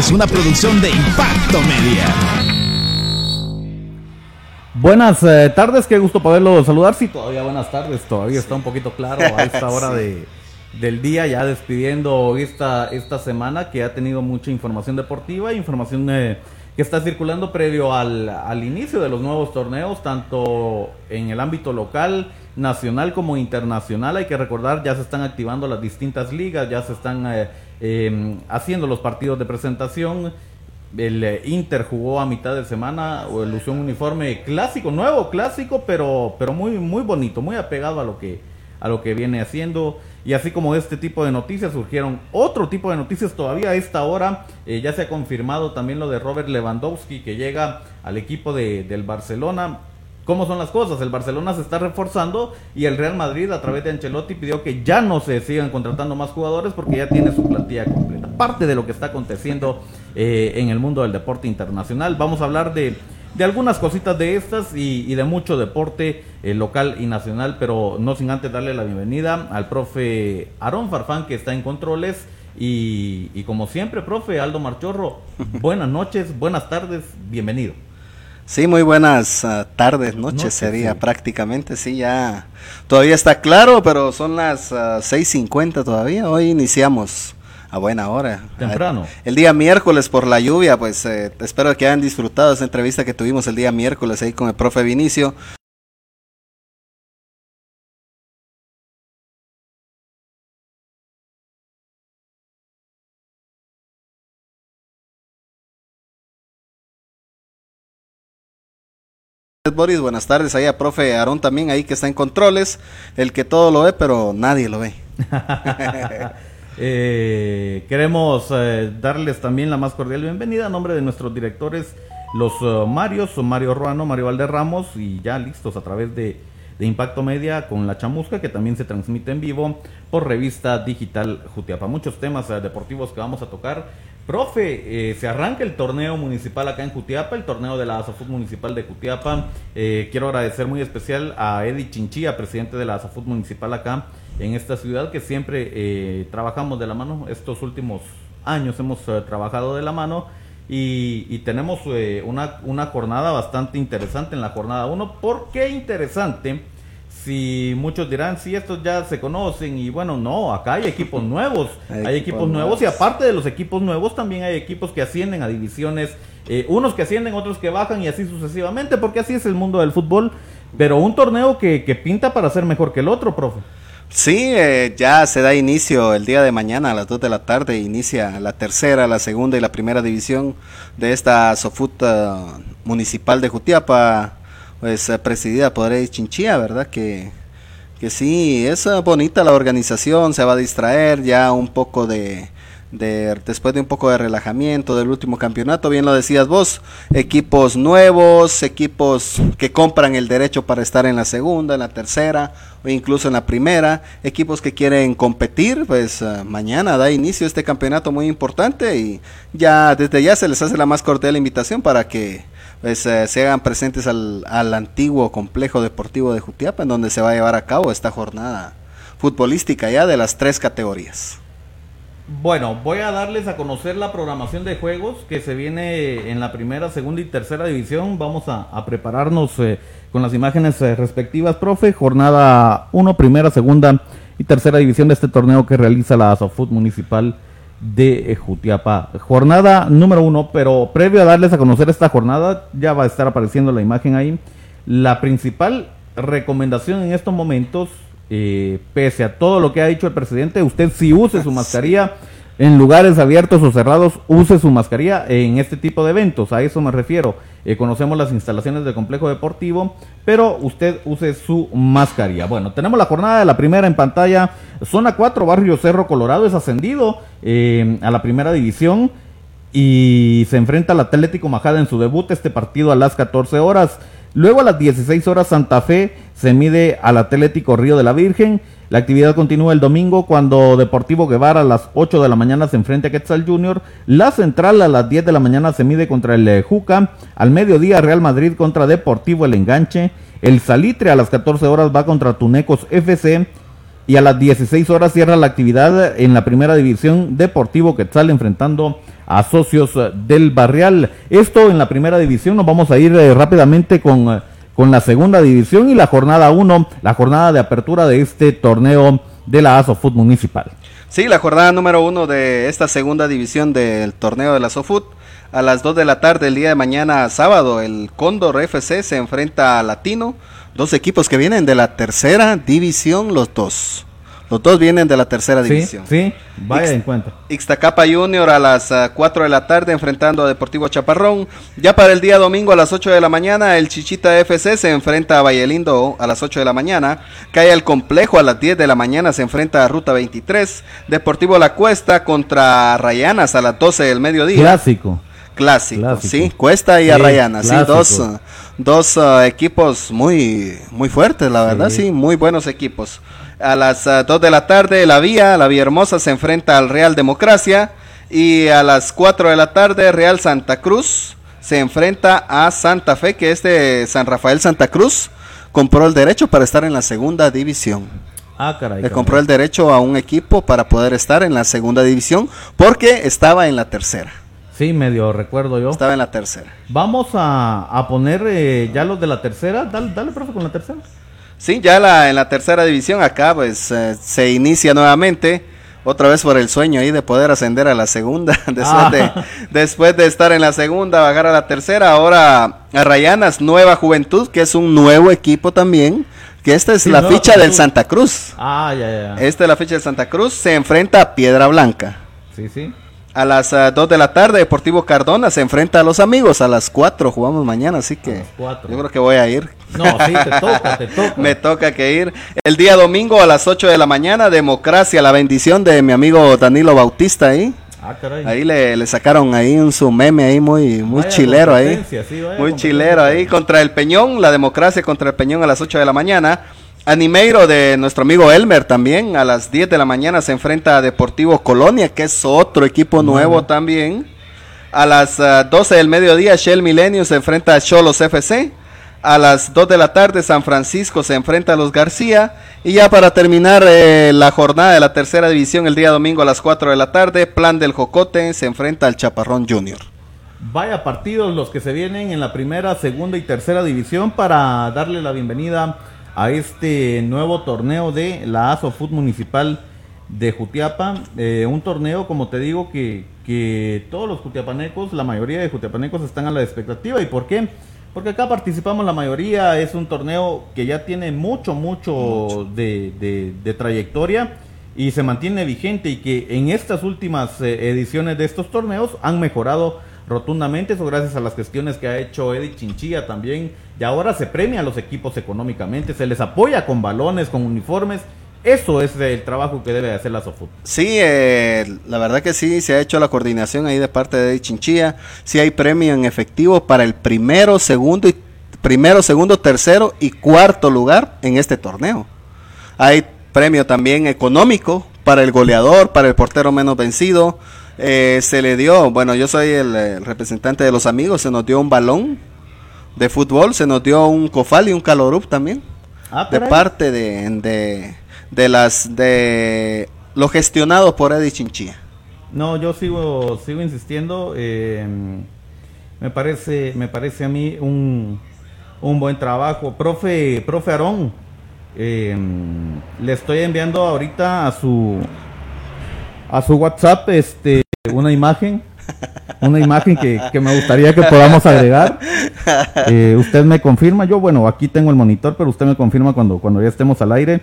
Es una producción de Impacto Media. Buenas eh, tardes, qué gusto poderlo saludar. Sí, todavía buenas tardes, todavía está un poquito claro a esta hora de, del día, ya despidiendo esta, esta semana que ha tenido mucha información deportiva, información eh, que está circulando previo al, al, inicio de los nuevos torneos, tanto en el ámbito local, nacional como internacional. Hay que recordar, ya se están activando las distintas ligas, ya se están eh, eh, haciendo los partidos de presentación. El eh, Inter jugó a mitad de semana, o lució un uniforme clásico, nuevo, clásico, pero, pero muy, muy bonito, muy apegado a lo que, a lo que viene haciendo. Y así como este tipo de noticias surgieron otro tipo de noticias todavía a esta hora. Eh, ya se ha confirmado también lo de Robert Lewandowski que llega al equipo de, del Barcelona. ¿Cómo son las cosas? El Barcelona se está reforzando y el Real Madrid a través de Ancelotti pidió que ya no se sigan contratando más jugadores porque ya tiene su plantilla completa. Parte de lo que está aconteciendo eh, en el mundo del deporte internacional. Vamos a hablar de de algunas cositas de estas y, y de mucho deporte eh, local y nacional, pero no sin antes darle la bienvenida al profe Aarón Farfán que está en controles y, y como siempre, profe Aldo Marchorro, buenas noches, buenas tardes, bienvenido. Sí, muy buenas uh, tardes, noches Noche, sería sí. prácticamente, sí, ya todavía está claro, pero son las uh, 6.50 todavía, hoy iniciamos a buena hora. Temprano. El día miércoles por la lluvia, pues eh, espero que hayan disfrutado esa entrevista que tuvimos el día miércoles ahí con el profe Vinicio. Boris, buenas tardes, ahí a profe Aarón también, ahí que está en controles, el que todo lo ve, pero nadie lo ve. Eh, queremos eh, darles también la más cordial bienvenida a nombre de nuestros directores, los uh, Marios, Mario Ruano, Mario Valderramos, y ya listos a través de, Impacto Media con La Chamusca, que también se transmite en vivo por revista digital Jutiapa. Muchos temas deportivos que vamos a tocar. Profe, eh, se arranca el torneo municipal acá en Jutiapa, el torneo de la ASAFUT Municipal de Jutiapa. Eh, quiero agradecer muy especial a Eddie Chinchilla, presidente de la ASAFUT Municipal acá en esta ciudad que siempre eh, trabajamos de la mano. Estos últimos años hemos eh, trabajado de la mano y, tenemos una, una, jornada bastante interesante en la jornada 1. ¿Por qué interesante? Si muchos dirán, si sí, estos ya se conocen y bueno, no, acá hay equipos nuevos, hay, hay equipos, nuevos y aparte de los equipos nuevos también hay equipos que ascienden a divisiones, eh, unos que ascienden, otros que bajan y así sucesivamente, porque así es el mundo del fútbol, pero un torneo que, que pinta para ser mejor que el otro, profe. Sí, eh, ya se da inicio el día de mañana a las 2 de la tarde, inicia la tercera, la segunda y la primera división de esta Sofut uh, Municipal de Jutiapa, pues uh, presidida por Eddie Chinchilla, ¿verdad? Que, que sí, es uh, bonita la organización, se va a distraer ya un poco de, de, después de un poco de relajamiento del último campeonato, bien lo decías vos, equipos nuevos, equipos que compran el derecho para estar en la segunda, en la tercera o incluso en la primera, equipos que quieren competir, pues uh, mañana da inicio este campeonato muy importante y ya desde ya se les hace la más cordial invitación para que uh, se hagan presentes al, al antiguo complejo deportivo de Jutiapa en donde se va a llevar a cabo esta jornada futbolística ya de las tres categorías. Bueno, voy a darles a conocer la programación de juegos que se viene en la primera, segunda y tercera división. Vamos a, a prepararnos eh, con las imágenes eh, respectivas, profe. Jornada 1, primera, segunda y tercera división de este torneo que realiza la Asofut Municipal de Jutiapa. Jornada número 1, pero previo a darles a conocer esta jornada, ya va a estar apareciendo la imagen ahí. La principal recomendación en estos momentos eh, pese a todo lo que ha dicho el presidente, usted si use su mascarilla en lugares abiertos o cerrados, use su mascarilla en este tipo de eventos, a eso me refiero. Eh, conocemos las instalaciones del complejo deportivo, pero usted use su mascarilla. Bueno, tenemos la jornada de la primera en pantalla, zona 4, barrio Cerro Colorado, es ascendido eh, a la primera división y se enfrenta al Atlético Majada en su debut, este partido a las 14 horas. Luego a las 16 horas Santa Fe se mide al Atlético Río de la Virgen. La actividad continúa el domingo cuando Deportivo Guevara a las 8 de la mañana se enfrenta a Quetzal Junior. La Central a las 10 de la mañana se mide contra el eh, Juca. Al mediodía Real Madrid contra Deportivo El Enganche. El Salitre a las 14 horas va contra Tunecos FC. Y a las 16 horas cierra la actividad en la primera división Deportivo Quetzal enfrentando a socios del Barrial. Esto en la primera división, nos vamos a ir eh, rápidamente con, eh, con la segunda división y la jornada 1, la jornada de apertura de este torneo de la ASOFUT Municipal. Sí, la jornada número uno de esta segunda división del torneo de la ASOFUT. A las 2 de la tarde el día de mañana sábado, el Cóndor FC se enfrenta a Latino Dos equipos que vienen de la tercera división, los dos. Los dos vienen de la tercera división. Sí, vaya en cuenta. Ixtacapa Junior a las 4 ah, de la tarde enfrentando a Deportivo Chaparrón. Ya para el día domingo a las 8 de la mañana, el Chichita FC se enfrenta a Vallelindo a las 8 de la mañana. Cae el complejo a las 10 de la mañana, se enfrenta a Ruta 23. Deportivo La Cuesta contra Rayanas a las 12 del mediodía. Clásico. Clásico, sí, Cuesta y a Rayanas, sí, dos, dos ah, equipos muy, muy fuertes, la verdad, sí, muy buenos equipos. A las 2 ah, de la tarde, la Vía, la Vía Hermosa se enfrenta al Real Democracia. Y a las 4 de la tarde, Real Santa Cruz se enfrenta a Santa Fe, que es de San Rafael Santa Cruz. Compró el derecho para estar en la segunda división. Ah, caray. Le compró el derecho a un equipo para poder estar en la segunda división porque estaba en la tercera. Sí, medio recuerdo yo. Estaba en la tercera. Vamos a, poner eh, ya los de la tercera. Dale, dale, profe, con la tercera. Sí, ya la, en la tercera división acá pues eh, se inicia nuevamente. Otra vez por el sueño ahí de poder ascender a la segunda. después, de, ah. después de estar en la segunda, bajar a la tercera. Ahora a Rayanas, Nueva Juventud, que es un nuevo equipo también. Que esta es la ficha del Santa Cruz. Ah, ya, ya. Esta es la ficha del Santa Cruz. Se enfrenta a Piedra Blanca. Sí, sí. A las 2 uh, de la tarde, Deportivo Cardona se enfrenta a los amigos. A las 4 jugamos mañana, así que yo creo que voy a ir. No, sí, te toca, te toca. Me toca que ir. El día domingo a las 8 de la mañana, Democracia, la bendición de mi amigo Danilo Bautista ahí. Ah, caray. Ahí le, le, sacaron ahí un su meme ahí muy, muy chilero ahí. muy chilero ahí. Contra el Peñón, la democracia contra el Peñón a las 8 de la mañana. Animeiro de nuestro amigo Elmer también a las 10 de la mañana se enfrenta a Deportivo Colonia, que es otro equipo nuevo también. A las 12 ah, del mediodía Shell Milenio se enfrenta a Cholos FC. A las 2 de la tarde San Francisco se enfrenta a los García. Y ya para terminar eh, la jornada de la tercera división el día domingo a las 4 de la tarde, Plan del Jocote se enfrenta al Chaparrón Junior. Vaya partidos los que se vienen en la primera, segunda y tercera división para darle la bienvenida a este nuevo torneo de la ASOFUT Municipal de Jutiapa. Eh, un torneo, como te digo, que, que todos los jutiapanecos, la mayoría de jutiapanecos están a la expectativa. ¿Y por qué? Porque acá participamos la mayoría, es un torneo que ya tiene mucho, mucho, De, de, trayectoria y se mantiene vigente y que en estas últimas eh, ediciones de estos torneos han mejorado rotundamente, eso gracias a las gestiones que ha hecho Eddie Chinchilla también. Y ahora se premia a los equipos económicamente, se les apoya con balones, con uniformes. Eso es el trabajo que debe hacer la SOFUT. Sí, eh, la verdad que sí, se ha hecho la coordinación ahí de parte de Eddie Chinchilla. Sí hay premio en efectivo para el primero, segundo y primero, segundo, tercero y cuarto lugar en este torneo. Hay premio también económico para el goleador, para el portero menos vencido, eh, se le dio, bueno, yo soy el, representante de los amigos, se nos dio un balón de fútbol, se nos dio un cofal y un calorup también. Ah, de parte de, de, las de lo gestionado por Eddie Chinchilla. No, yo sigo sigo insistiendo. Eh, me parece me parece a mí un, un buen trabajo, profe profe Aarón. Eh, le estoy enviando ahorita a su a su WhatsApp este una imagen, una imagen que, me gustaría que podamos agregar. Eh, usted me confirma, yo bueno, aquí tengo el monitor, pero usted me confirma cuando, cuando ya estemos al aire.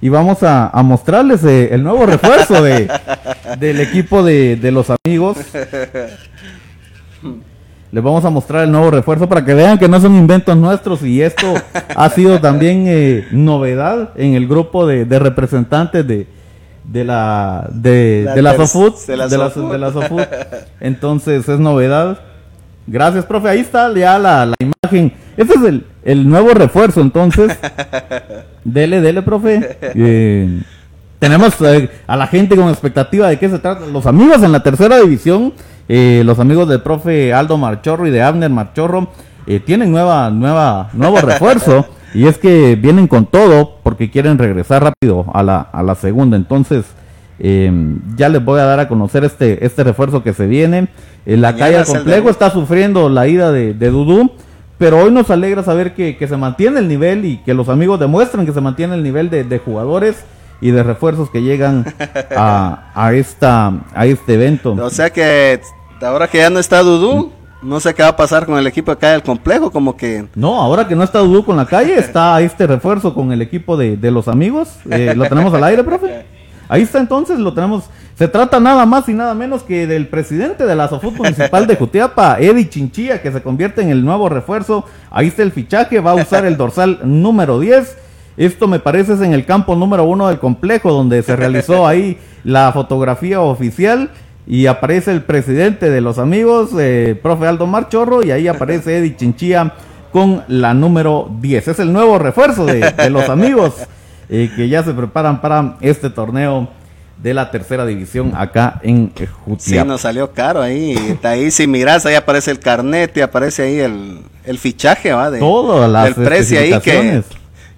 Y vamos a, mostrarles eh, el nuevo refuerzo de, del equipo de, los amigos. Les vamos a mostrar el nuevo refuerzo para que vean que no son inventos nuestros y esto ha sido también eh, novedad en el grupo de representantes de, de la de la, de la Sofut, de la, de Entonces es novedad. Gracias, profe. Ahí está ya la, la imagen. Este es el, el, nuevo refuerzo, entonces. dele, dele, profe. Eh, tenemos eh, a la gente con expectativa de qué se trata. Los amigos en la tercera división, eh, los amigos del profe Aldo Marchorro y de Abner Marchorro, tienen nueva, nueva, nuevo refuerzo. y es que vienen con todo porque quieren regresar rápido a la, a la segunda. Entonces, eh, ya les voy a dar a conocer este, este refuerzo que se viene. Eh, la Mañana calle complejo está sufriendo la ida de, de Dudú. Pero hoy nos alegra saber que, que se mantiene el nivel y que los amigos demuestran que se mantiene el nivel de, de jugadores y de refuerzos que llegan a, a, esta, a este evento. O sea que ahora que ya no está Dudú, no sé qué va a pasar con el equipo acá del complejo, como que No, ahora que no está Dudú con la calle, está este refuerzo con el equipo de, de los amigos. Eh, ¿Lo tenemos al aire, profe? Ahí está entonces, lo tenemos. Se trata nada más y nada menos que del presidente de la Sofut Municipal de Jutiapa, Eddie Chinchilla, que se convierte en el nuevo refuerzo. Ahí está el fichaje, va a usar el dorsal número 10. Esto me parece es en el campo número uno del complejo, donde se realizó ahí la fotografía oficial. Y aparece el presidente de los amigos, eh, profe Aldo Marchorro, y ahí aparece Eddie Chinchilla con la número 10. Es el nuevo refuerzo de, de los amigos eh, que ya se preparan para este torneo de la tercera división acá en eh, sí Jutiapa. nos salió caro ahí. Ahí si miras, ahí aparece el carnet y aparece ahí el, el fichaje, ¿va? De, Todas las del precio ahí que,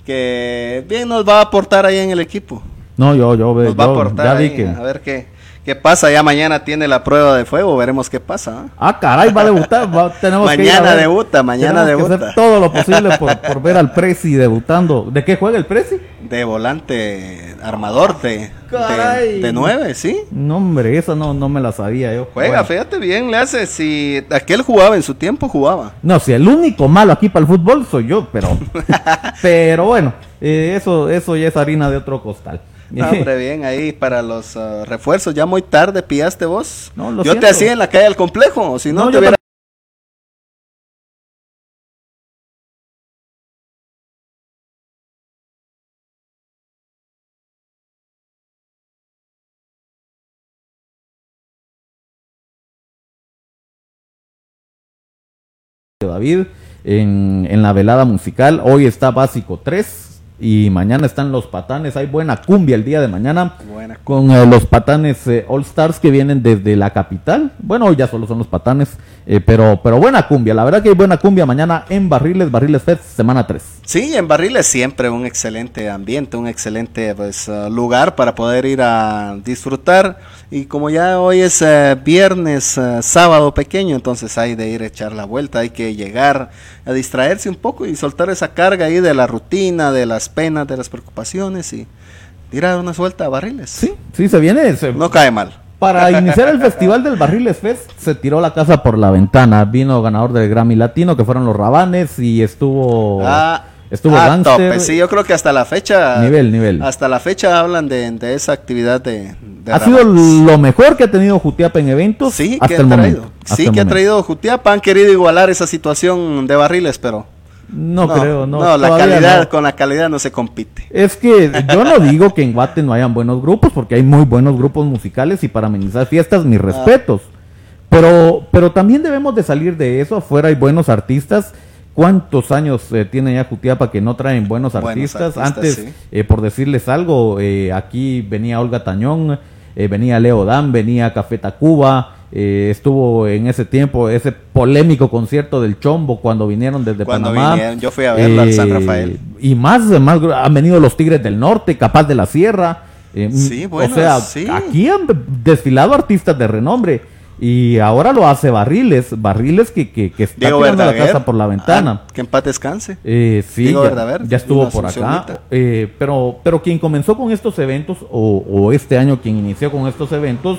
que bien nos va a aportar ahí en el equipo. No, yo, yo, Nos va a aportar ya vi que... a ver qué, qué pasa. Ya mañana tiene la prueba de fuego, veremos qué pasa. ¿ah? Ah, caray, va a debutar. va- tenemos que ir a Mañana debuta, mañana Tenemos que debuta. hacer todo lo posible por, por ver al Prezi debutando. ¿De qué juega el Prezi? De volante armador de, Caray. de, de nueve, ¿sí? No, hombre, esa no, no me la sabía yo. Juega, Bueno. fíjate bien, le hace. Si aquel jugaba en su tiempo, jugaba. No, si el único malo aquí para el fútbol soy yo, pero, pero bueno, eh, eso, eso ya es harina de otro costal. Hombre, bien, ahí para los ah, refuerzos. Ya muy tarde pillaste vos. No, yo te hacía en la calle del complejo, si no, No, te hubiera. David en, en la velada musical. Hoy está básico 3 y mañana están los patanes. Hay buena cumbia el día de mañana Buena con eh, los patanes eh, All Stars que vienen desde la capital. Bueno, hoy ya solo son los patanes, eh, pero, pero buena cumbia. La verdad que hay buena cumbia mañana en Barriles, Barriles Fest, semana 3. Sí, en Barriles siempre un excelente ambiente, un excelente pues, ah, lugar para poder ir a disfrutar. Y como ya hoy es eh, viernes, eh, sábado pequeño, entonces hay de ir a echar la vuelta, hay que llegar a distraerse un poco y soltar esa carga ahí de la rutina, de las penas, de las preocupaciones y ir a dar una suelta a Barriles. Sí, sí, se viene. se- No cae mal. Para iniciar el festival del Barriles Fest, se tiró la casa por la ventana. Vino ganador del Grammy Latino, que fueron los Rabanes, y estuvo. Ah, estuvo a Gangster. tope. Sí, yo creo que hasta la fecha. Nivel, nivel. Hasta la fecha hablan de, de esa actividad de. de ha sido lo mejor que ha tenido Jutiapa en eventos Sí, hasta que el ha traído. momento. hasta Sí, el que ha traído Jutiapa. Han querido igualar esa situación de barriles, pero. No, creo, no. la todavía calidad, no. con la calidad no se compite. Es que yo no digo que en Guate no hayan buenos grupos, porque hay muy buenos grupos musicales y para amenizar fiestas, Ah. mis respetos. Pero, pero también debemos de salir de eso. Afuera hay buenos artistas. ¿Cuántos años eh, tiene ya Jutiapa que no traen buenos Buenos artistas? artistas, Antes, sí. eh, por decirles algo, eh, aquí venía Olga Tañón, eh, venía Leo Dan, venía Café Tacuba. eh, estuvo en ese tiempo ese polémico concierto del Chombo cuando vinieron desde Cuando Panamá. vinieron, yo fui a verlo al San Rafael. Y más, más han venido los Tigres del Norte, Capaz de la Sierra. Sí, bueno, o sea, sí. aquí han desfilado artistas de renombre. Y ahora lo hace Barriles, Barriles que, que, que está Diego tirando la casa por la ventana. Ah, que en paz descanse. Eh, sí, Diego ya, Verdaguer, ya estuvo por acá. Eh, pero, pero quien comenzó con estos eventos, o, o este año quien inició con estos eventos,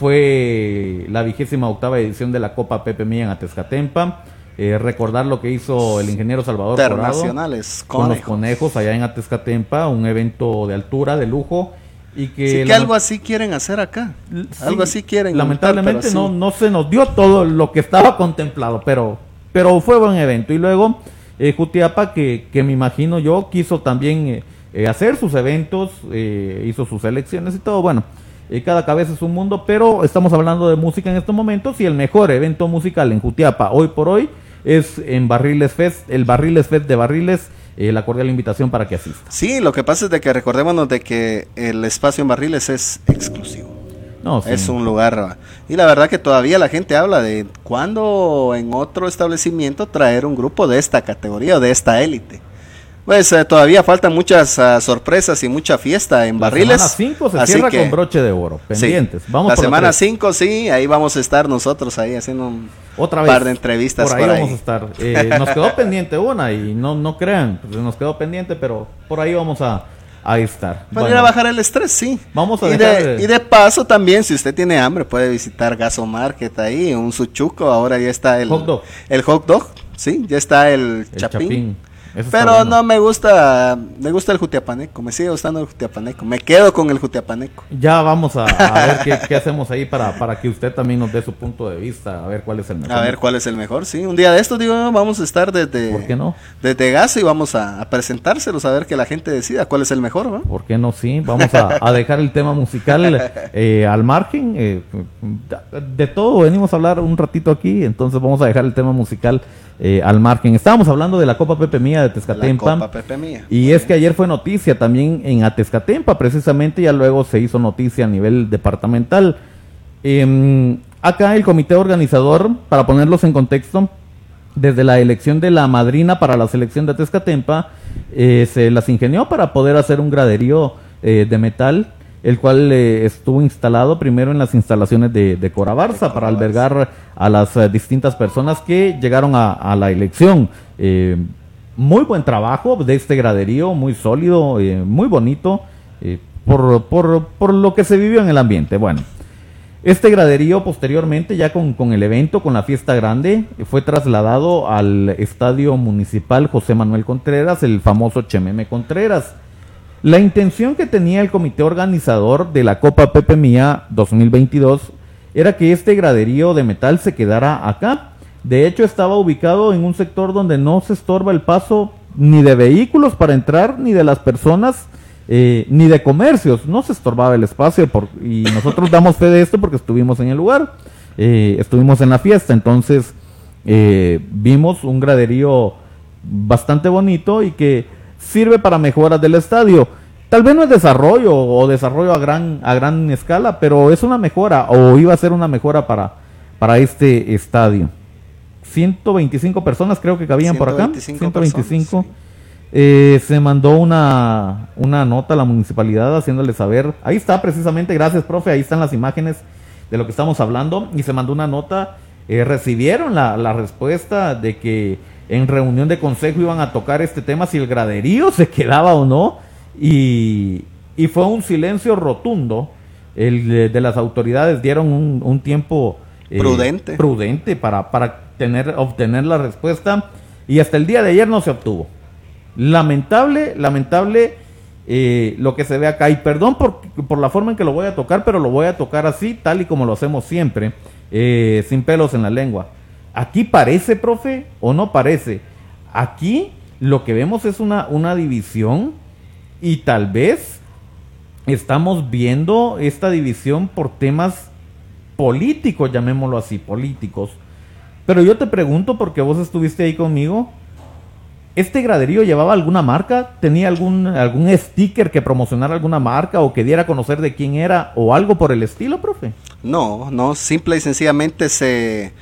fue la vigésima octava edición de la Copa Pepe Mía en Atezcatempa. Eh, recordar lo que hizo el ingeniero Salvador Corrado Internacionales, con los conejo. conejos allá en Atezcatempa, un evento de altura, de lujo. Y que, Sí, que algo así quieren hacer acá. Algo así quieren. Lamentablemente no, no se nos dio todo lo que estaba contemplado, pero, pero fue buen evento. Y luego eh, Jutiapa, que, que me imagino yo, quiso también eh, eh, hacer sus eventos, eh, hizo sus elecciones y todo. Bueno, cada cabeza es un mundo, pero estamos hablando de música en estos momentos y el mejor evento musical en Jutiapa hoy por hoy es en Barriles Fest, el Barriles Fest de Barriles. Eh, la cordial invitación para que asista. Sí, lo que pasa es de que recordémonos de que el espacio en Barriles es exclusivo. No, sí. Es un lugar. Y la verdad que todavía la gente habla de cuándo en otro establecimiento traer un grupo de esta categoría o de esta élite. Pues eh, todavía faltan muchas ah, sorpresas y mucha fiesta en barriles. La semana 5 se así cierra que- con broche de oro. Sí. Pendientes. Vamos la por semana tres. 5, sí, ahí vamos a estar nosotros ahí haciendo un Otra vez. par de entrevistas por ahí por ahí. vamos a estar. Eh, nos quedó pendiente una y no, no crean, pues, nos quedó pendiente, pero por ahí vamos a, a estar. Para Bueno, ir a bajar el estrés, sí. Vamos a y, dejar de, de- y de paso también, si usted tiene hambre, puede visitar Gaso Market ahí, un suchuco, ahora ya está el Hot dog. El hot dog, sí, ya está el, el chapín. chapín. Eso Pero bueno. no me gusta, me gusta el jutiapaneco, me sigue gustando el jutiapaneco, me quedo con el jutiapaneco. Ya vamos a, a ver qué, qué hacemos ahí para, para que usted también nos dé su punto de vista, a ver cuál es el mejor. A ver cuál es el mejor, sí. Un día de estos, digo, vamos a estar desde, ¿Por qué no? desde y vamos a, a presentárselos, a ver que la gente decida cuál es el mejor, ¿no? ¿Por qué no? Sí, vamos a, a dejar el tema musical eh, al margen. eh, de todo venimos a hablar un ratito aquí, entonces vamos a dejar el tema musical eh, al margen. Estábamos hablando de la Copa Pepe Mía de La Tezcatempa. Copa Pepe Mía. Y es que ayer fue noticia también en Atezcatempa, precisamente, ya luego se hizo noticia a nivel departamental. Em, acá el comité organizador, para ponerlos en contexto, desde la elección de la madrina para la selección de Atezcatempa, eh, se las ingenió para poder hacer un graderío eh, de metal, el cual eh, estuvo instalado primero en las instalaciones de, de Corabarza para albergar a las eh, distintas personas que llegaron a, a la elección. Eh, muy buen trabajo de este graderío, muy sólido, muy bonito, por, por, por lo que se vivió en el ambiente. Bueno, este graderío posteriormente, ya con, con el evento, con la fiesta grande, fue trasladado al Estadio Municipal José Manuel Contreras, el famoso Chememe Contreras. La intención que tenía el comité organizador de la Copa Pepe Mía 2022 era que este graderío de metal se quedara acá. De hecho, estaba ubicado en un sector donde no se estorba el paso ni de vehículos para entrar, ni de las personas, eh, ni de comercios. No se estorbaba el espacio por- y nosotros damos fe de esto porque estuvimos en el lugar, eh, estuvimos en la fiesta, entonces eh, vimos un graderío bastante bonito y que sirve para mejoras del estadio. Tal vez no es desarrollo o desarrollo a gran, a gran escala, pero es una mejora o iba a ser una mejora para, para este estadio. 125 personas creo que cabían por acá. 125 125. personas, Eh, se mandó una, una nota a la municipalidad haciéndole saber. Ahí está precisamente, gracias profe, ahí están las imágenes de lo que estamos hablando. Y se mandó una nota. eh, recibieron la, la respuesta de que en reunión de consejo iban a tocar este tema, si el graderío se quedaba o no. Y, y fue un silencio rotundo. El de, de las autoridades dieron un, un tiempo eh, Prudente. prudente para, para tener, obtener la respuesta. Y hasta el día de ayer no se obtuvo. Lamentable, lamentable eh, lo que se ve acá. Y perdón por, por la forma en que lo voy a tocar, pero lo voy a tocar así, tal y como lo hacemos siempre, eh, sin pelos en la lengua. Aquí parece, profe, o no parece. Aquí lo que vemos es una, una división y tal vez estamos viendo esta división por temas políticos, llamémoslo así, políticos. Pero yo te pregunto, porque vos estuviste ahí conmigo, ¿este graderío llevaba alguna marca? ¿Tenía algún, algún sticker que promocionara alguna marca o que diera a conocer de quién era o algo por el estilo, profe? No, no, simple y sencillamente se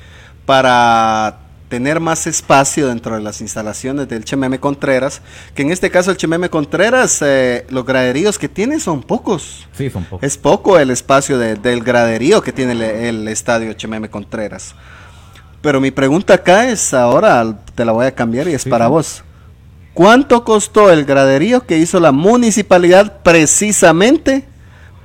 para tener más espacio dentro de las instalaciones del Chememe Contreras, que en este caso el Chememe Contreras, eh, los graderíos que tiene son pocos. Sí, son pocos. Es poco el espacio de- del graderío que tiene el, el estadio Chememe Contreras. Pero mi pregunta acá es, ahora te la voy a cambiar y es Sí, para sí. vos. ¿Cuánto costó el graderío que hizo la municipalidad precisamente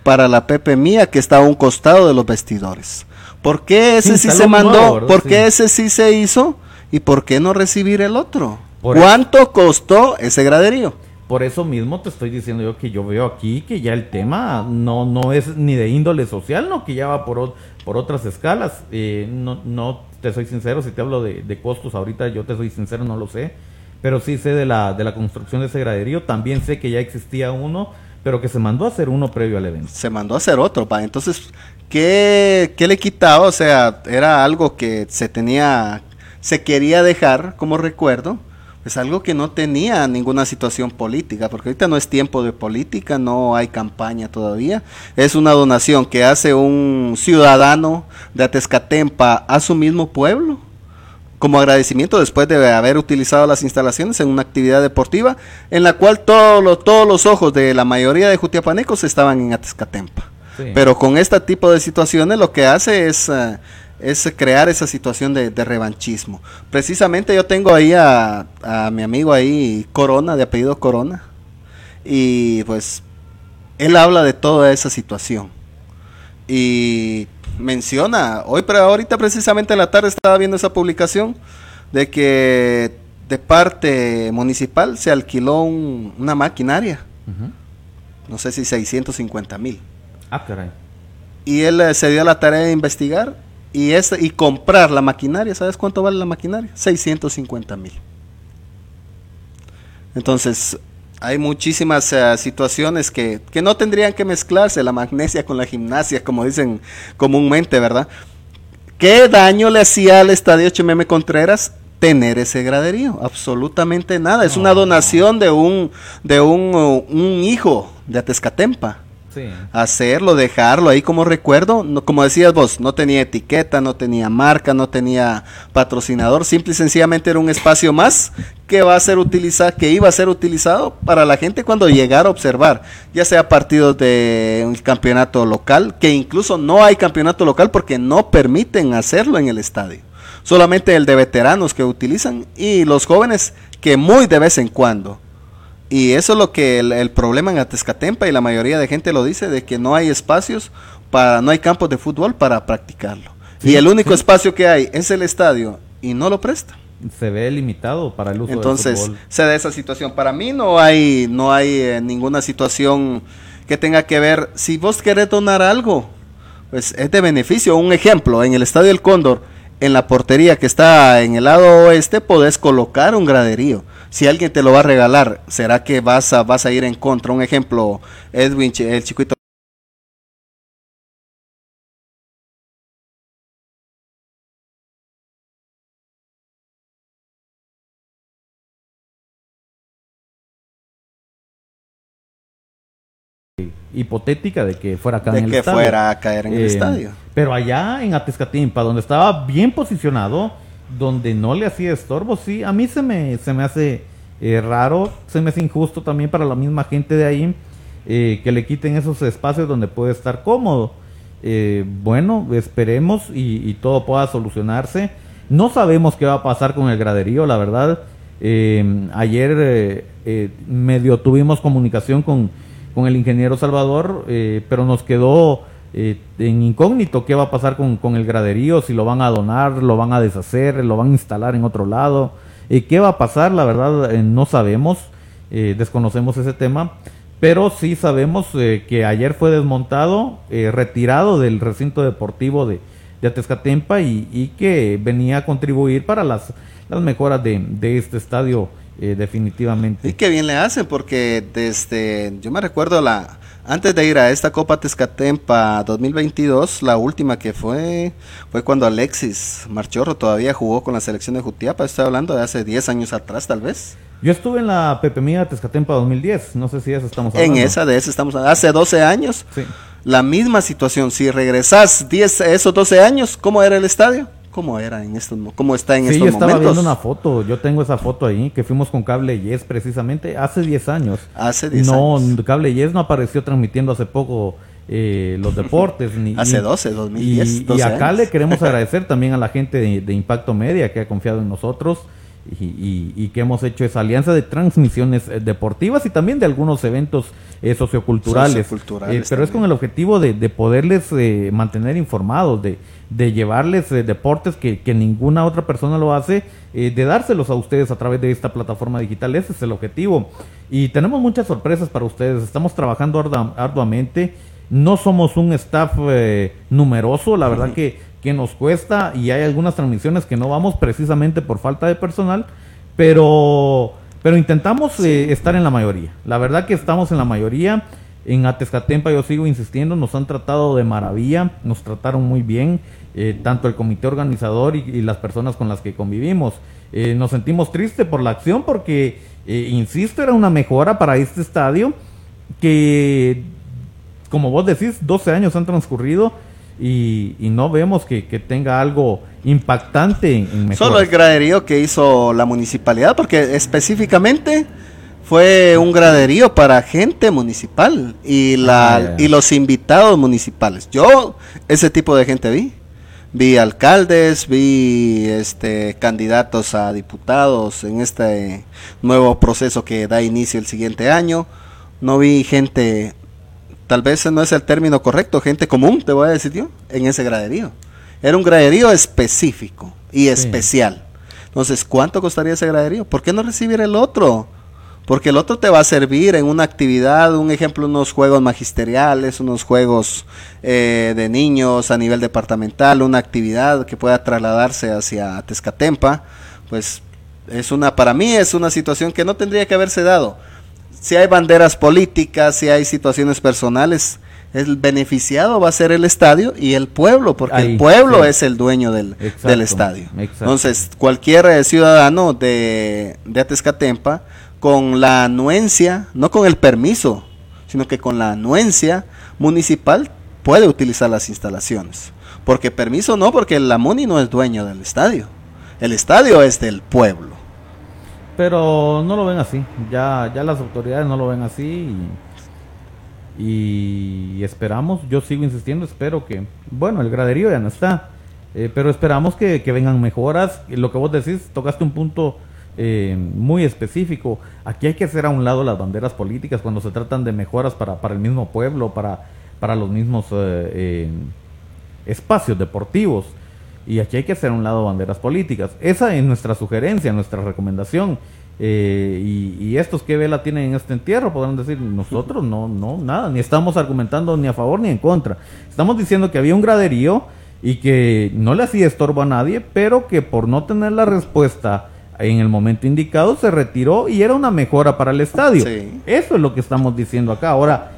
para la Pepe Mía que está a un costado de los vestidores? ¿Por qué ese sí, se mandó? ¿Por qué Sí. ese sí se hizo? ¿Y por qué no recibir el otro? Por ¿Cuánto costó ese graderío? Por eso mismo te estoy diciendo yo que yo veo aquí que ya el tema no, no es ni de índole social, no, que ya va por, por otras escalas. Eh, no, no te soy sincero, si te hablo de, de costos ahorita, yo te soy sincero, no lo sé. Pero sí sé de la, de la construcción de ese graderío. También sé que ya existía uno, pero que se mandó a hacer uno previo al evento. se mandó a hacer otro, pa. Entonces, ¿qué, le quitaba? O sea, era algo que se tenía, se quería dejar como recuerdo, es algo que no tenía ninguna situación política, porque ahorita no es tiempo de política, no hay campaña todavía. Es una donación que hace un ciudadano de Atezcatempa a su mismo pueblo. como agradecimiento después de haber utilizado las instalaciones en una actividad deportiva en la cual todos los, todos los ojos de la mayoría de jutiapanecos estaban en Atezcatempa. Pero con este tipo de situaciones lo que hace es, eh, es crear esa situación de, revanchismo. Precisamente yo tengo ahí a, a mi amigo ahí, Corona, de apellido Corona, y pues él habla de toda esa situación. Y menciona, hoy pero ahorita precisamente en la tarde estaba viendo esa publicación de que de parte municipal se alquiló una maquinaria. No sé si 650 mil. Ah, caray. Y él eh, se dio la tarea de investigar y, y comprar la maquinaria. ¿Sabes cuánto vale la maquinaria? 650 mil. Entonces, hay muchísimas eh, situaciones que, que, no tendrían que mezclarse, la magnesia con la gimnasia, como dicen comúnmente, ¿verdad? ¿Qué daño le hacía al estadio Chememe Contreras tener ese graderío? Absolutamente nada. Es una donación de un, de un, un hijo de Atezcatempa hacerlo, dejarlo ahí como recuerdo. Como decías vos, no tenía etiqueta, no tenía marca, no tenía patrocinador, simple y sencillamente era un espacio más que va a ser utilizado, que iba a ser utilizado para la gente cuando llegara a observar, ya sea partidos de un campeonato local, que incluso no hay campeonato local porque no permiten hacerlo en el estadio. Solamente el de veteranos que utilizan y los jóvenes que muy de vez en cuando. Y eso es lo que el, problema en Atezcatempa y la mayoría de gente lo dice, de que no hay espacios para, no hay campos de fútbol para practicarlo. y el único espacio que hay es el estadio y no lo presta. Se ve limitado para el uso Entonces, del se da esa situación. Para mí no hay, no hay eh, ninguna situación que tenga que ver, si vos querés donar algo, pues es de beneficio. Un ejemplo, en el Estadio del Cóndor, en la portería que está en el lado oeste, podés colocar un graderío si alguien te lo va a regalar, ¿será que vas a, vas a ir en contra? Un ejemplo, Edwin, el chiquito hipotética de que fuera acá en el que fuera a caer en el eh, estadio. Pero allá en Atezcatimpa, donde estaba bien posicionado, donde no le hacía estorbo, sí, a mí se me, se me hace eh, raro, se me hace injusto también para la misma gente de ahí eh, que le quiten esos espacios donde puede estar cómodo. Eh, bueno, esperemos y, todo pueda solucionarse. No sabemos qué va a pasar con el graderío, la verdad. ayer medio tuvimos comunicación con, con el ingeniero Salvador, pero nos quedó eh, en incógnito qué va a pasar con, con, el graderío, si lo van a donar, lo van a deshacer, lo van a instalar en otro lado. Eh, ¿Qué va a pasar? La verdad eh, no sabemos, desconocemos ese tema, pero sí sabemos que ayer fue desmontado, retirado del recinto deportivo de, de Atezcatempa y, y, que venía a contribuir para las, las mejoras de, de este estadio definitivamente. Y qué bien le hacen porque desde, yo me recuerdo la antes de ir a esta Copa Tezcatempa 2022, la última que fue fue cuando Alexis Marchorro todavía jugó con la selección de Jutiapa. Estoy hablando de hace 10 años atrás, tal vez. Yo estuve en la Pepe Mía Tezcatempa 2010. No sé si de eso estamos hablando. En esa de esa estamos hablando. Hace 12 años. Sí. La misma situación. Si regresas 10, esos 12 años, ¿cómo era el estadio? Cómo era en estos cómo está en sí, yo estaba viendo una foto, yo tengo esa foto ahí que fuimos con Cable Yes precisamente hace 10 años. Hace 10 no, años. Cable Yes no apareció transmitiendo hace poco eh, los deportes. Ni, hace 12, 2010. Y, acá le queremos agradecer también a la gente de, Impacto Media que ha confiado en nosotros. Y, que hemos hecho esa alianza de transmisiones eh, deportivas y también de algunos eventos eh, socioculturales. pero es con el objetivo de, de poderles mantener informados, de, de llevarles eh, deportes que, ninguna otra persona lo hace, eh, de dárselos a ustedes a través de esta plataforma digital. Ese es el objetivo. Y tenemos muchas sorpresas para ustedes. Estamos trabajando arduamente. No somos un staff eh, numeroso, la verdad que, que nos cuesta y hay algunas transmisiones que no vamos precisamente por falta de personal, pero, pero intentamos estar en la mayoría. La verdad que estamos en la mayoría. En Atezcatempa yo sigo insistiendo, nos han tratado de maravilla, nos trataron muy bien. Eh, tanto el comité organizador y, las personas con las que convivimos. Eh, nos sentimos tristes por la acción porque, eh, insisto, era una mejora para este estadio que, como vos decís, 12 años han transcurrido y, y no vemos que, que tenga algo impactante en, en. Solo el graderío que hizo la municipalidad, porque específicamente fue un graderío para gente municipal y la Ah, y los invitados municipales. Yo ese tipo de gente vi. Vi alcaldes, vi este candidatos a diputados en este nuevo proceso que da inicio el siguiente año. No vi gente tal vez no es el término correcto, gente común, te voy a decir yo, en ese graderío. Era un graderío específico y especial. Entonces, ¿cuánto costaría ese graderío? ¿Por qué no recibir el otro? Porque el otro te va a servir en una actividad, un ejemplo, unos juegos magisteriales, unos juegos eh, de niños a nivel departamental, una actividad que pueda trasladarse hacia Tezcatempa. Pues es una, para mí es una situación que no tendría que haberse dado si hay banderas políticas, si hay situaciones personales, el beneficiado va a ser el estadio y el pueblo, porque Ahí, el pueblo sí. es el dueño del, Exacto, del estadio. exacto. Entonces, cualquier eh, ciudadano de, de Atezcatempa, con la anuencia, no con el permiso, sino que con la anuencia municipal, puede utilizar las instalaciones. Porque permiso no, porque la MUNI no es dueño del estadio. El estadio es del pueblo. Pero no lo ven así. Ya, ya las autoridades no lo ven así. Y, esperamos, yo sigo insistiendo, espero que, bueno, el graderío ya no está. eh, pero esperamos que, vengan mejoras. Lo que vos decís, tocaste un punto eh, muy específico. Aquí hay que hacer a un lado las banderas políticas cuando se tratan de mejoras para, para el mismo pueblo, para, para los mismos eh, eh, espacios deportivos. Y aquí hay que hacer a un lado banderas políticas. Esa es nuestra sugerencia, nuestra recomendación. Eh, y, y estos que vela tienen en este entierro podrán decir, nosotros no, no, nada, ni estamos argumentando ni a favor ni en contra. Estamos diciendo que había un graderío y que no le hacía estorbo a nadie, pero que por no tener la respuesta en el momento indicado se retiró y era una mejora para el estadio. Sí. Eso es lo que estamos diciendo acá. Ahora,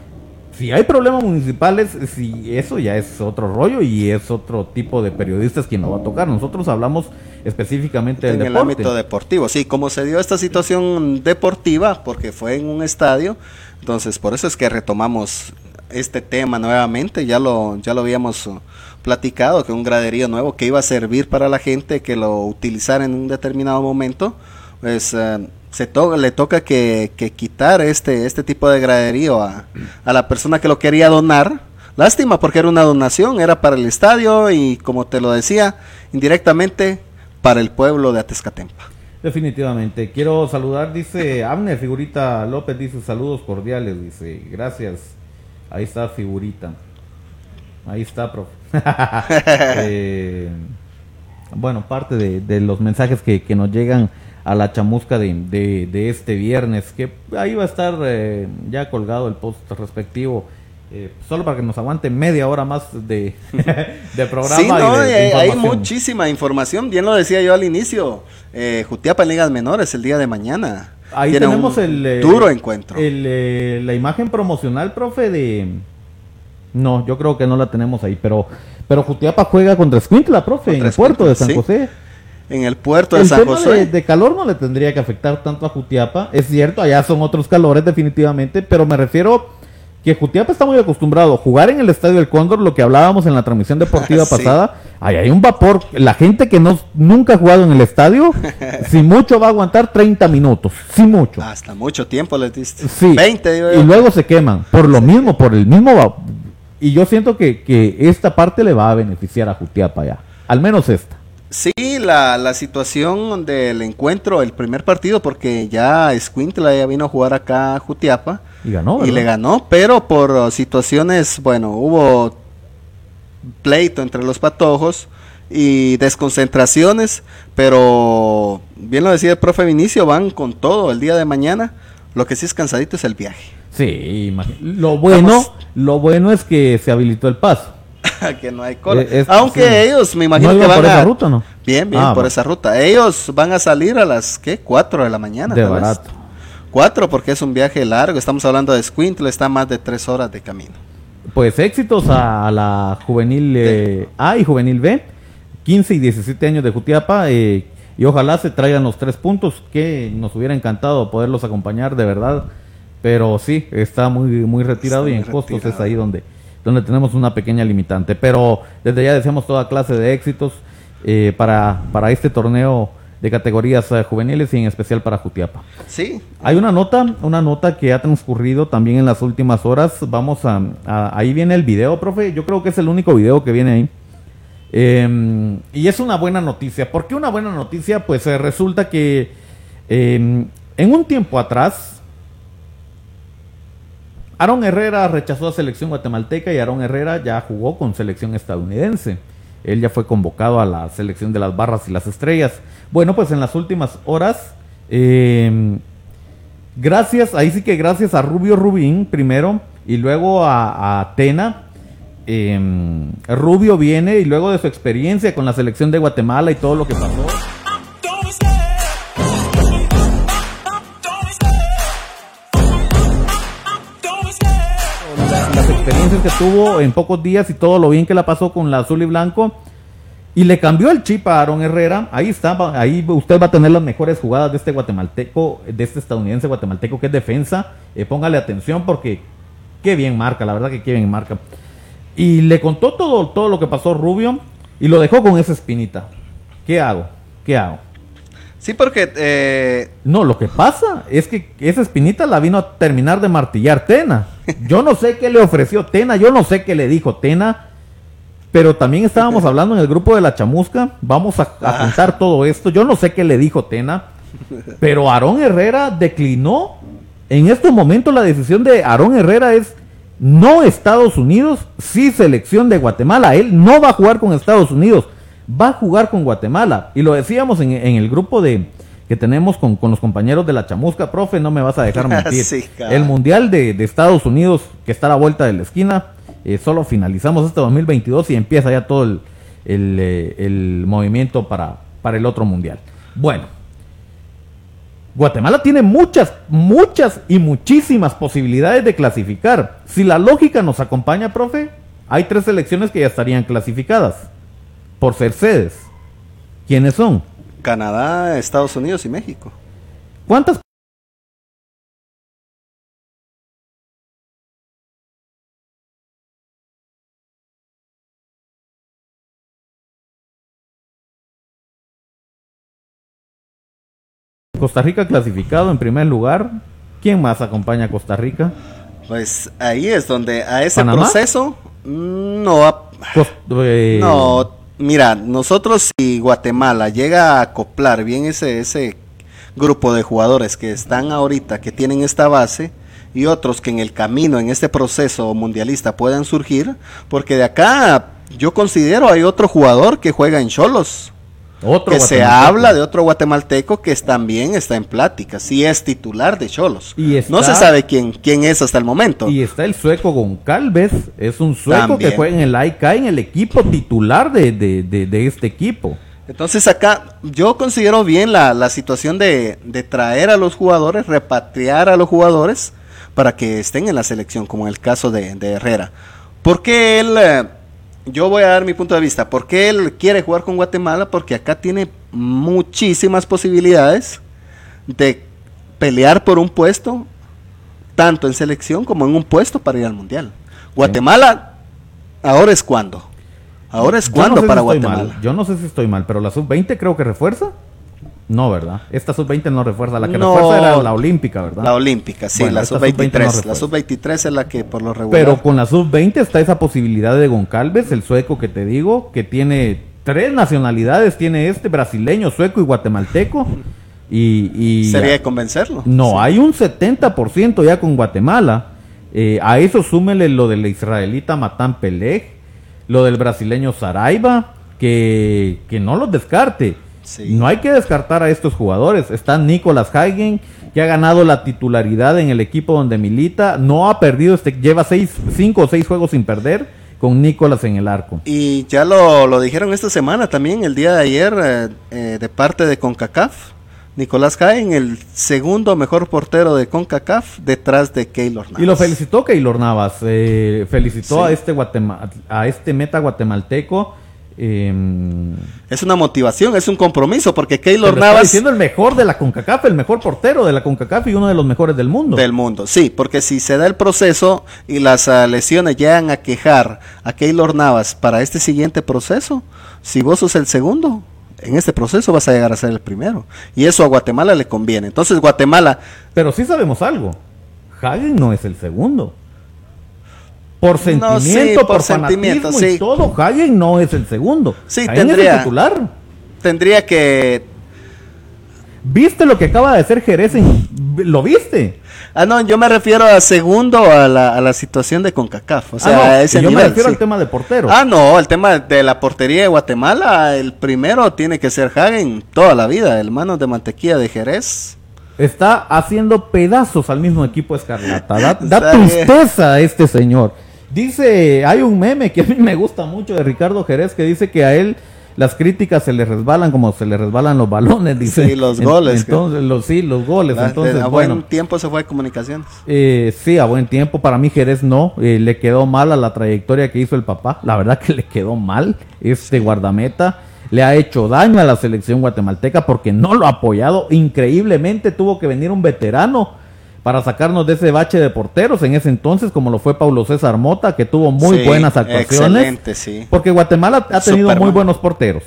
si hay problemas municipales, si eso ya es otro rollo y es otro tipo de periodistas quien lo va a tocar. Nosotros hablamos específicamente del en el deporte. ámbito deportivo. Sí, como se dio esta situación deportiva, porque fue en un estadio, entonces por eso es que retomamos este tema nuevamente, ya lo, ya lo habíamos uh, platicado, que un graderío nuevo que iba a servir para la gente que lo utilizara en un determinado momento, pues eh, se to- le toca que, que quitar este, este tipo de graderío a, a la persona que lo quería donar. Lástima porque era una donación, era para el estadio y como te lo decía, indirectamente para el pueblo de Atezcatempa. Definitivamente. Quiero saludar, dice Abner, figurita López, dice saludos cordiales, dice gracias. Ahí está figurita. Ahí está, profe. Eh, bueno, parte de, de los mensajes que, que nos llegan a la chamusca de, de- de este viernes, que ahí va a estar eh, ya colgado el post respectivo. eh, solo para que nos aguante media hora más de, de programa. Sí, no, de hay, muchísima información. Bien lo decía yo al inicio. Eh, Jutiapa en Ligas Menores el día de mañana. Ahí Tiene tenemos el eh, duro encuentro. el, eh, la imagen promocional, profe, de no, yo creo que no la tenemos ahí, pero pero Jutiapa juega contra Escuintla, profe, en el puerto de San sí. José. En el puerto de El San tema José. de, de calor no le tendría que afectar tanto a Jutiapa, es cierto, allá son otros calores definitivamente, pero me refiero que Jutiapa está muy acostumbrado a jugar en el Estadio del Cóndor, lo que hablábamos en la transmisión deportiva Sí. pasada, ahí hay un vapor, la gente que no nunca ha jugado en el estadio, si mucho va a aguantar 30 minutos, si mucho. Hasta mucho tiempo les diste. Sí. 20, digo yo. Y luego se queman. Por lo mismo, por el mismo. va- Y yo siento que, que esta parte le va a beneficiar a Jutiapa ya. Al menos esta. Sí, la, la situación del encuentro, el primer partido, porque ya Escuintla ya vino a jugar acá a Jutiapa. Y ganó, y le ganó, pero por situaciones, bueno, hubo pleito entre los patojos y desconcentraciones, pero bien lo decía el profe Vinicio, van con todo el día de mañana. Lo que sí es cansadito es el viaje. Sí, imagi- lo bueno, Vamos. lo bueno es que se habilitó el paso. que no hay cola. Eh, es- Aunque sí. ellos, me imagino ¿No que van por a... esa ruta, no? Bien, bien, Ah, por esa ruta. Ellos van a salir a las, ¿qué? 4 de la mañana. De barato. Cuatro, porque es un viaje largo. Estamos hablando de Squintle, está más de tres horas de camino. Pues éxitos a la juvenil eh, A y juvenil B, 15 y 17 años de Jutiapa, eh, y ojalá se traigan los tres puntos, que nos hubiera encantado poderlos acompañar de verdad, pero sí, está muy, muy retirado Está y en costos es ahí donde, donde tenemos una pequeña limitante. Pero desde ya deseamos toda clase de éxitos eh, para, para este torneo de categorías eh, juveniles y en especial para Jutiapa. Sí. Hay una nota, una nota que ha transcurrido también en las últimas horas. Vamos a, a- ahí viene el video, profe. Yo creo que es el único video que viene ahí. Eh, y es una buena noticia. ¿Por qué una buena noticia? Pues eh, resulta que eh, en un tiempo atrás, Aaron Herrera rechazó a selección guatemalteca y Aaron Herrera ya jugó con selección estadounidense. Él ya fue convocado a la selección de las barras y las estrellas. Bueno, pues en las últimas horas, eh, gracias, ahí sí que gracias a Rubio Rubín primero y luego a, a Tena. eh, Rubio viene y luego de su experiencia con la selección de Guatemala y todo lo que pasó. Experiencias que tuvo en pocos días y todo lo bien que la pasó con la azul y blanco. Y le cambió el chip a Aaron Herrera. Ahí está, ahí usted va a tener las mejores jugadas de este guatemalteco, de este estadounidense guatemalteco que es defensa. Eh, póngale atención porque qué bien marca, la verdad que qué bien marca. Y le contó todo, todo lo que pasó Rubio y lo dejó con esa espinita. ¿Qué hago? ¿Qué hago? Sí, porque eh, No, lo que pasa es que esa espinita la vino a terminar de martillar Tena. Yo no sé qué le ofreció Tena, yo no sé qué le dijo Tena, pero también estábamos hablando en el grupo de la chamusca. Vamos a, a contar todo esto. Yo no sé qué le dijo Tena, pero Aarón Herrera declinó. En estos momentos la decisión de Aarón Herrera es no Estados Unidos, sí selección de Guatemala. Él no va a jugar con Estados Unidos, va a jugar con Guatemala. Y lo decíamos en, en el grupo de que tenemos con, con los compañeros de la chamusca, profe, no me vas a dejar mentir. Sí, cabrón. el Mundial de, de Estados Unidos, que está a la vuelta de la esquina, eh, solo finalizamos este 2022 y empieza ya todo el, el, eh, el movimiento para, para el otro Mundial. Bueno, Guatemala tiene muchas, muchas y muchísimas posibilidades de clasificar. Si la lógica nos acompaña, profe, hay tres selecciones que ya estarían clasificadas por ser sedes. ¿Quiénes son? Canadá, Estados Unidos y México. ¿Cuántas Costa Rica clasificado en primer lugar. ¿Quién más acompaña a Costa Rica? Pues ahí es donde a ese ¿Panamá? proceso no ha- Cos- eh, No, mira, nosotros si Guatemala llega a acoplar bien ese, ese grupo de jugadores que están ahorita, que tienen esta base, y otros que en el camino, en este proceso mundialista puedan surgir, porque de acá yo considero hay otro jugador que juega en Cholos, otro que se habla de otro guatemalteco que también está en plática, sí es titular de Cholos. Y No se sabe quién, quién es hasta el momento. Y está el sueco Goncalves, es un sueco También. que juega en el AIK, en el equipo titular de, de- de- de este equipo. Entonces acá yo considero bien la, la situación de, de traer a los jugadores, repatriar a los jugadores para que estén en la selección, como en el caso de, de Herrera. Porque él, eh, yo voy a dar mi punto de vista, porque él quiere jugar con Guatemala, porque acá tiene muchísimas posibilidades de pelear por un puesto, tanto en selección como en un puesto para ir al Mundial. Guatemala, ahora es cuando. Ahora es no cuando sé para Guatemala. mal, Yo no sé si estoy mal, pero la sub-20 creo que refuerza. No, ¿verdad? Esta sub-20 no refuerza. La que No. refuerza era la olímpica, ¿verdad? La olímpica, sí, Bueno, la esta sub-20 sub-23. no la refuerza. sub-23 es la que por lo regular. Pero con la sub-20 está esa posibilidad de Goncalves, el sueco que te digo, que tiene tres nacionalidades. Tiene este brasileño, sueco y guatemalteco. Y, y sería de convencerlo. No, Sí. hay un 70% ya con Guatemala. Eh, a eso súmele lo del israelita Matan Peleg, lo del brasileño Saraiva, que, que no los descarte. Sí. No hay que descartar a estos jugadores. Está Nicolás Hagen, que ha ganado la titularidad en el equipo donde milita. No ha perdido, este, lleva seis, cinco o seis juegos sin perder con Nicolás en el arco. Y ya lo, lo dijeron esta semana también, el día de ayer, eh, eh, de parte de CONCACAF. Nicolás Jaén, el segundo mejor portero de CONCACAF, detrás de Keylor Navas. Y lo felicitó Keylor Navas, eh, felicitó Sí. a este Guatema- a este meta guatemalteco Em, Es una motivación, es un compromiso, porque Keylor lo está Navas diciendo el mejor de la CONCACAF, el mejor portero de la CONCACAF y uno de los mejores del mundo. del mundo. Sí, porque si se da el proceso y las ah, lesiones llegan a quejar a Keylor Navas para este siguiente proceso, si vos sos el segundo, en este proceso vas a llegar a ser el primero. Y eso a Guatemala le conviene. Entonces Guatemala, Pero sí sabemos algo. Hagen no es el segundo. Por No, sentimiento, sí, por, por sentimiento, fanatismo y sí. todo, Hagen no es el segundo. Sí, Hagen tendría- es el titular. tendría que... ¿Viste lo que acaba de hacer Jerez? en- ¿Lo viste? Ah, no, yo me refiero a segundo a la, a la situación de CONCACAF. O sea, Ah, no, a ese yo nivel. me refiero sí. al tema de portero. Ah, no, el tema de la portería de Guatemala, el primero tiene que ser Hagen toda la vida, el mano de mantequilla de Jerez. Está haciendo pedazos al mismo equipo Escarlata. Da, da tristeza a este señor. Dice, hay un meme que a mí me gusta mucho de Ricardo Jerez que dice que a él las críticas se le resbalan como se le resbalan los balones, dice. Sí, los goles, que- Entonces, los, sí, los goles. La- entonces, a bueno. buen tiempo se fue a comunicaciones. Eh, sí, a buen tiempo. Para mí Jerez no. Eh, le quedó mal a la trayectoria que hizo el papá. La verdad que le quedó mal este guardameta. Le ha hecho daño a la selección guatemalteca porque no lo ha apoyado. Increíblemente tuvo que venir un veterano para sacarnos de ese bache de porteros en ese entonces, como lo fue Paulo César Mota, que tuvo muy Sí, buenas actuaciones. Sí. Porque Guatemala ha tenido Superman. muy buenos porteros.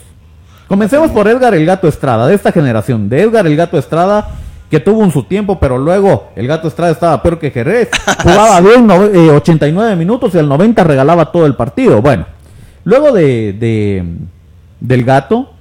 Comencemos por Edgar el Gato Estrada, de esta generación, de Edgar el Gato Estrada, que tuvo un su tiempo, pero luego el Gato Estrada estaba peor que Jerez. Jugaba bien no- eh, 89 minutos y al 90 regalaba todo el partido. Bueno, luego de, de- del Gato,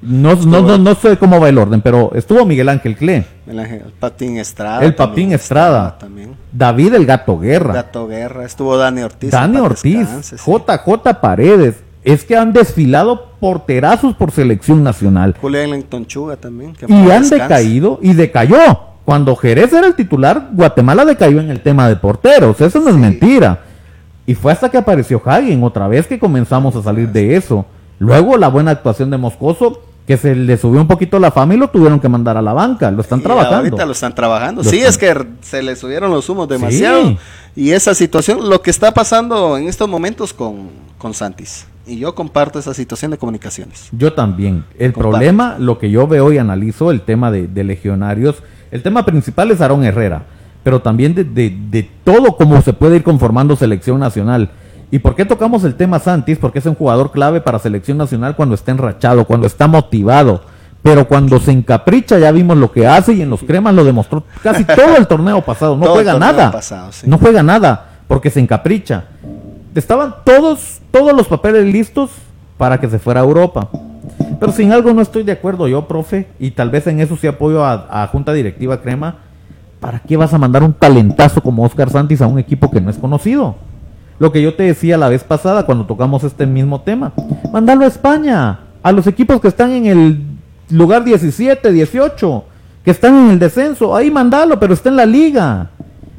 no, no, no, no sé cómo va el orden, pero estuvo Miguel Ángel Cle, El, el Patín Estrada. el Papín Estrada, También. David el Gato Guerra. Gato Guerra, estuvo Dani Ortiz. Dani Ortiz, sí. JJ Paredes. Es que han desfilado porterazos por selección nacional. Julián Ellington Chuga también. que Y han decaído y decayó. Cuando Jerez era el titular, Guatemala decayó en el tema de porteros. Eso no es mentira. Y fue hasta que apareció Hagen, otra vez que comenzamos a salir de eso. Luego la buena actuación de Moscoso, que se le subió un poquito la fama y lo tuvieron que mandar a la banca. Lo están Y trabajando. Ahorita lo están trabajando. Lo sí, están- es que se le subieron los humos demasiado. Sí. Y esa situación, lo que está pasando en estos momentos con, con Santis. Y yo comparto esa situación de comunicaciones. Yo también. El Comparto. problema, lo que yo veo y analizo, el tema de, de legionarios, el tema principal es Aarón Herrera, pero también de, de- de todo cómo se puede ir conformando selección nacional. ¿Y por qué tocamos el tema Santis? Porque es un jugador clave para selección nacional cuando está enrachado, cuando está motivado. Pero cuando se encapricha, ya vimos lo que hace y en los cremas lo demostró casi todo el torneo pasado. No Todo juega nada. pasado, sí. No juega nada porque se encapricha. Estaban todos, todos los papeles listos para que se fuera a Europa. Pero sin algo no estoy de acuerdo yo, profe, y tal vez en eso sí apoyo a, a Junta Directiva Crema. ¿Para qué vas a mandar un talentazo como Oscar Santis a un equipo que no es conocido? Lo que yo te decía la vez pasada cuando tocamos este mismo tema. Mándalo a España, a los equipos que están en el lugar 17, 18, que están en el descenso. Ahí mandalo, pero está en la liga.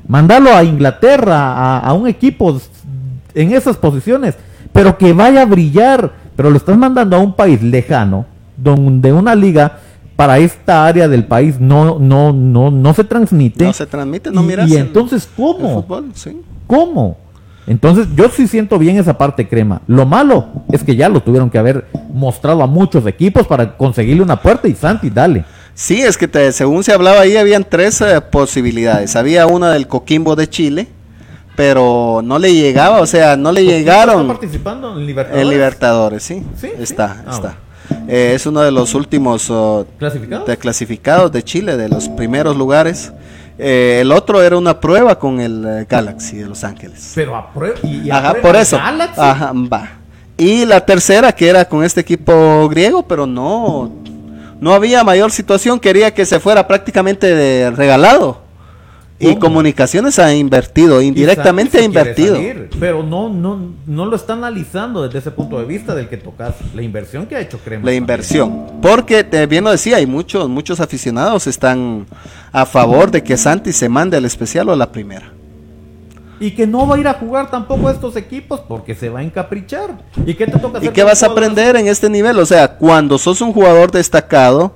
Mándalo a Inglaterra, a, a un equipo en esas posiciones, pero que vaya a brillar. Pero lo estás mandando a un país lejano, donde una liga para esta área del país no, no, no, no se transmite. No se transmite, no miras. Y, entonces, el ¿cómo? fútbol, sí. ¿Cómo? Entonces, yo sí siento bien esa parte crema. Lo malo es que ya lo tuvieron que haber mostrado a muchos equipos para conseguirle una puerta y Santi, dale. Sí, es que te- según se hablaba ahí, habían tres eh, posibilidades. Había una del Coquimbo de Chile, pero no le llegaba, o sea, no le llegaron ¿Está participando en Libertadores? en Libertadores, sí. Sí, sí. Está, Ah, está. Eh, es uno de los últimos oh, ¿Clasificados? de clasificados de Chile, de los primeros lugares. Eh, el otro era una prueba con el eh, Galaxy de Los Ángeles. Pero a prueba. Y, y Ajá, aprueba por eso. Galaxy. Ajá, va. Y la tercera que era con este equipo griego, pero no, no había mayor situación. Quería que se fuera prácticamente de regalado. Y comunicaciones ha invertido, indirectamente ha invertido. salir, pero no, no, no lo está analizando desde ese punto de vista del que tocas. La inversión que ha hecho Crema. La inversión. Porque, te, bien lo decía, hay muchos, muchos aficionados están a favor de que Santi se mande al especial o a la primera. Y que no va a ir a jugar tampoco a estos equipos porque se va a encaprichar. ¿Y qué te toca ¿Y qué vas a aprender en este nivel? O sea, cuando sos un jugador destacado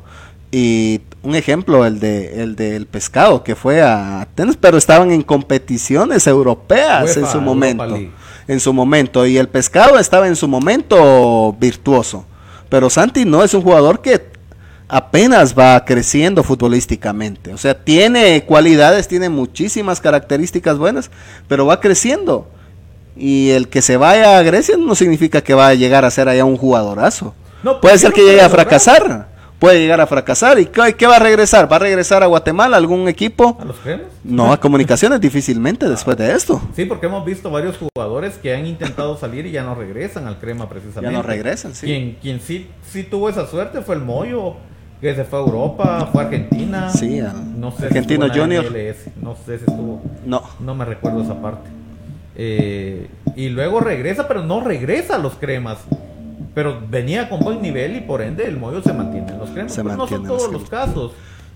y un ejemplo, el de el del pescado que fue a Atenas, pero estaban en competiciones europeas UEFA, en su momento. En su momento y el pescado estaba en su momento virtuoso. Pero Santi no es un jugador que apenas va creciendo futbolísticamente. O sea, tiene cualidades, tiene muchísimas características buenas, pero va creciendo. Y el que se vaya a Grecia no significa que va a llegar a ser allá un jugadorazo. No, Puede ¿por qué ser no que llegue a fracasar. Puede llegar a fracasar. ¿Y qué, qué va a regresar? ¿Va a regresar a Guatemala algún equipo? ¿A los cremas? No, a comunicaciones difícilmente después de esto. Sí, porque hemos visto varios jugadores que han intentado salir y ya no regresan al crema precisamente. Ya no regresan, sí. Quien, quien sí, sí tuvo esa suerte fue el Moyo, que se fue a Europa, fue a Argentina. Sí, a- no sé Argentino si Junior. MLS, no sé si estuvo. No. No me recuerdo esa parte. Eh, y luego regresa, pero no regresa a los cremas. Pero venía con buen nivel y por ende el Moyo se mantiene en los cremas. Se Pero no son los todos los casos.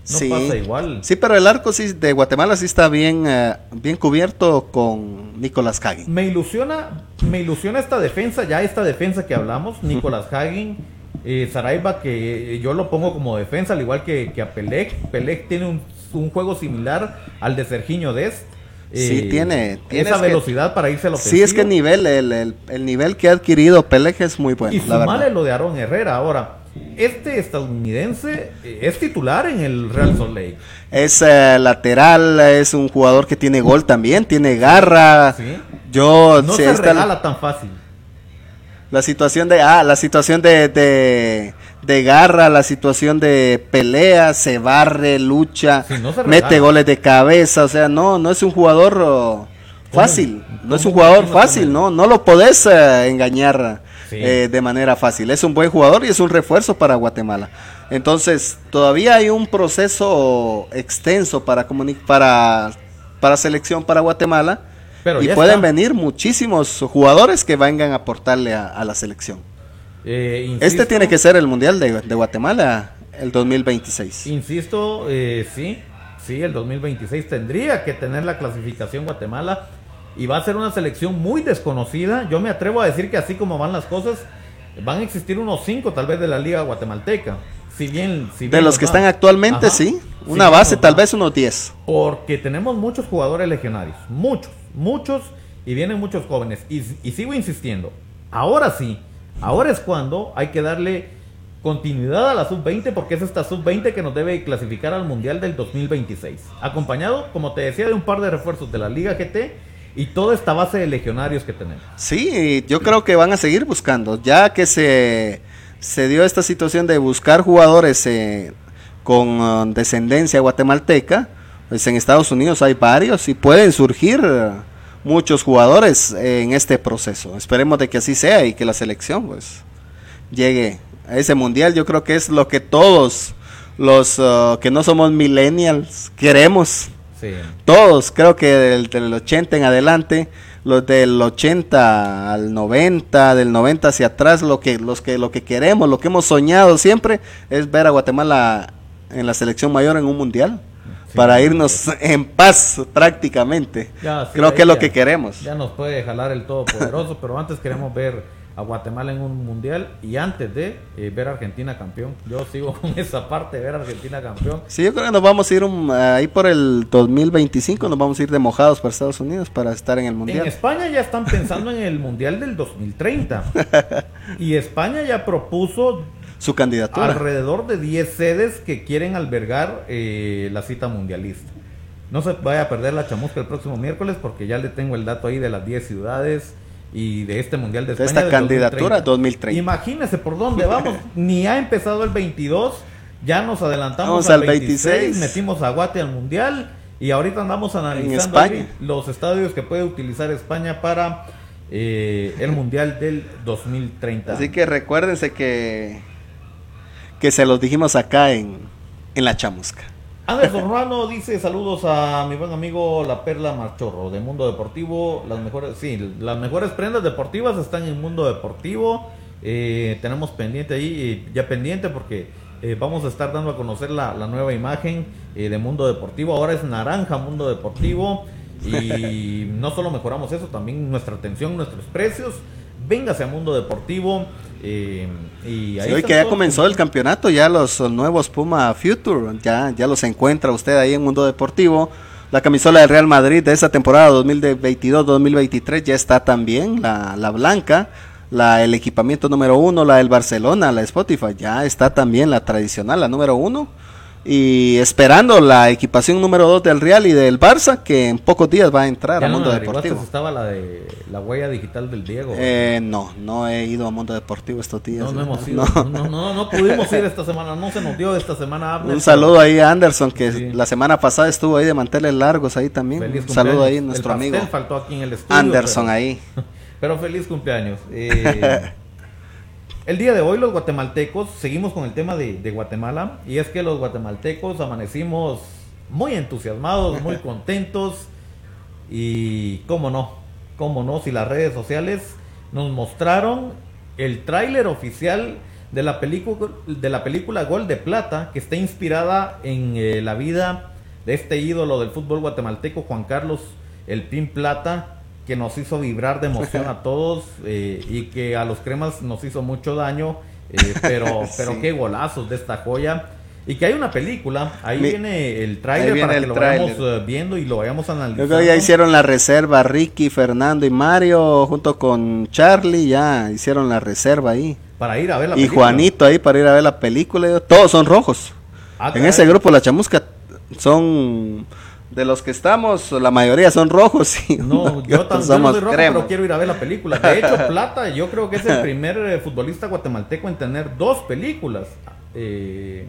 No sí. pasa igual. Sí, pero el arco sí de Guatemala sí está bien, eh, bien cubierto con Nicolás Cagui. Me ilusiona, me ilusiona esta defensa, ya esta defensa que hablamos, Nicolás Hagen, eh, Saraiva, que yo lo pongo como defensa, al igual que, que a Pelec. Pelec tiene un, un juego similar al de Sergiño Dest. Sí, tiene- tiene esa es que- velocidad para irse a la Sí, es que el nivel, el, el- el nivel que ha adquirido Peleje es muy bueno, y la sumarle verdad. lo de Aaron Herrera. Ahora, este estadounidense eh, es titular en el Real Salt Lake. Es eh, lateral, es un jugador que tiene gol también, tiene garra. ¿sí? Yo, No se está regala tan fácil. la situación de, ah, la situación de, de, de garra, la situación de pelea, se barre, lucha, Sí, no se mete goles de cabeza, o sea, no, no es un jugador oh, fácil, no es un ¿Cómo jugador fácil, no, no lo podés eh, engañar Sí. eh, de manera fácil, es un buen jugador y es un refuerzo para Guatemala. Entonces, todavía hay un proceso extenso para para, para selección para Guatemala. Pero y pueden está. venir muchísimos jugadores que vengan a aportarle a, a la selección. Eh, Este tiene que ser el Mundial de, de Guatemala el 2026. Insisto, eh, sí, sí, el 2026 tendría que tener la clasificación Guatemala y va a ser una selección muy desconocida. Yo me atrevo a decir que así como van las cosas, van a existir unos cinco tal vez de la liga guatemalteca. Si bien, si De los que están actualmente, Ajá. sí. Una base, tal vez unos 10. Porque tenemos muchos jugadores legionarios, muchos, muchos, y vienen muchos jóvenes. Y, y sigo insistiendo, ahora sí, ahora es cuando hay que darle continuidad a la sub-20, porque es esta sub-20 que nos debe clasificar al Mundial del 2026. Acompañado, como te decía, de un par de refuerzos de la Liga GT y toda esta base de legionarios que tenemos. Sí, yo creo que van a seguir buscando. Ya que se, se dio esta situación de buscar jugadores eh, con uh, descendencia guatemalteca, pues en Estados Unidos hay varios y pueden surgir muchos jugadores en este proceso. Esperemos de que así sea y que la selección pues llegue a ese mundial. Yo creo que es lo que todos los uh, que no somos millennials queremos. Sí. Todos, creo que del, del 80 en adelante, los del 80 al 90, del 90 hacia atrás, lo que, los que, lo que queremos, lo que hemos soñado siempre es ver a Guatemala en la selección mayor en un mundial. Para irnos en paz prácticamente. Ya, sí, creo que es lo ya- que queremos. Ya nos puede jalar el todopoderoso, pero antes queremos ver a Guatemala en un mundial y antes de eh, ver a Argentina campeón. Yo sigo con esa parte de ver a Argentina campeón. Sí, yo creo que nos vamos a ir un- ahí por el 2025, nos vamos a ir de mojados para Estados Unidos para estar en el En mundial. España ya están pensando en el mundial del 2030 y España ya propuso Su candidatura. alrededor de 10 sedes que quieren albergar eh, la cita mundialista. No se vaya a perder la chamusca el próximo miércoles porque ya le tengo el dato ahí de las 10 ciudades y de este mundial de España. esta candidatura 2030. Imagínese por dónde vamos. Ni ha empezado el 22, ya nos adelantamos Vamos al al 26, 26. metimos a Guate al mundial y ahorita andamos analizando los estadios que puede utilizar España para eh, el mundial del 2030. Así que recuérdense que, que se los dijimos acá en, en la chamusca. Anderson Ruano dice saludos a mi buen amigo La Perla Marchorro de Mundo Deportivo. Las mejores, sí, las mejores prendas deportivas están en Mundo Deportivo. Eh, tenemos pendiente ahí, eh, ya pendiente porque eh, vamos a estar dando a conocer la, la nueva imagen de Mundo Deportivo. Ahora es naranja Mundo Deportivo. Y no solo mejoramos eso, también nuestra atención, nuestros precios. Véngase a Mundo Deportivo. eh, y ahí Sí, hoy que ya comenzó el campeonato, ya los nuevos Puma Future, ya, ya los encuentra usted ahí en Mundo Deportivo. La camisola del Real Madrid de esa temporada 2022-2023 ya está también, la, la blanca. La, el equipamiento número uno, la del Barcelona, la Spotify, ya está también la tradicional, la número uno y esperando la equipación número 2 del Real y del Barça que en pocos días va a entrar ¿Ya a no Mundo Deportivo. estaba la de la huella digital del Diego? Eh, no, no he ido a Mundo Deportivo estos días. no, no hemos ido. No, no, no pudimos ir esta semana. No se nos dio esta semana. Un saludo ahí a Anderson que Sí. la semana pasada estuvo ahí de manteles largos ahí también. Feliz Un saludo ahí a nuestro amigo faltó aquí en el estudio. Anderson pero- ahí. Pero feliz cumpleaños. Eh, el día de hoy los guatemaltecos, seguimos con el tema de, de Guatemala, y es que los guatemaltecos amanecimos muy entusiasmados, muy contentos, y cómo no, cómo no, si las redes sociales nos mostraron el tráiler oficial de la, película de la película Gol de Plata, que está inspirada en eh, la vida de este ídolo del fútbol guatemalteco, Juan Carlos El Pin Plata, que nos hizo vibrar de emoción a todos eh, y que a los cremas nos hizo mucho daño, eh, pero, pero Sí. qué golazos de esta joya. Y que hay una película, ahí Mi- viene el tráiler para el que lo tráiler. vayamos eh, viendo y lo vayamos analizando. creo que ya hicieron la reserva Ricky, Fernando y Mario junto con Charlie, ya hicieron la reserva ahí. Para ir a ver la Y película. Juanito ahí para ir a ver la película. Todos son rojos. Ah, en ese grupo la chamusca son de los que estamos, la mayoría son rojos y No, yo, somos soy rojo, pero quiero ir a ver la película. De hecho, Plata, yo creo que es el primer eh, futbolista guatemalteco en tener dos películas. Eh,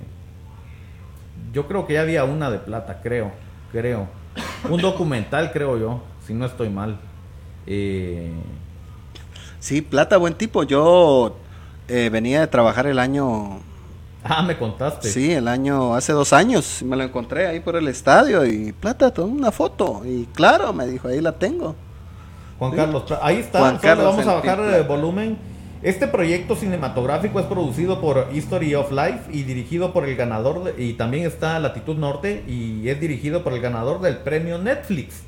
yo creo que ya había una de Plata, creo, creo. Un documental, creo yo, si no estoy mal. Eh, Sí, Plata, buen tipo. Yo eh, venía de trabajar el año, ah, me contaste. sí, el año, hace dos años. Me lo encontré ahí por el estadio y Plata, tomó una foto. Y claro, me dijo, ahí la tengo. Juan Sí. Carlos, ahí está, Juan Carlos vamos a bajar el volumen. Este proyecto cinematográfico es producido por History of Life y dirigido por el ganador, de- y también está Latitud Norte y es dirigido por el ganador del premio Netflix.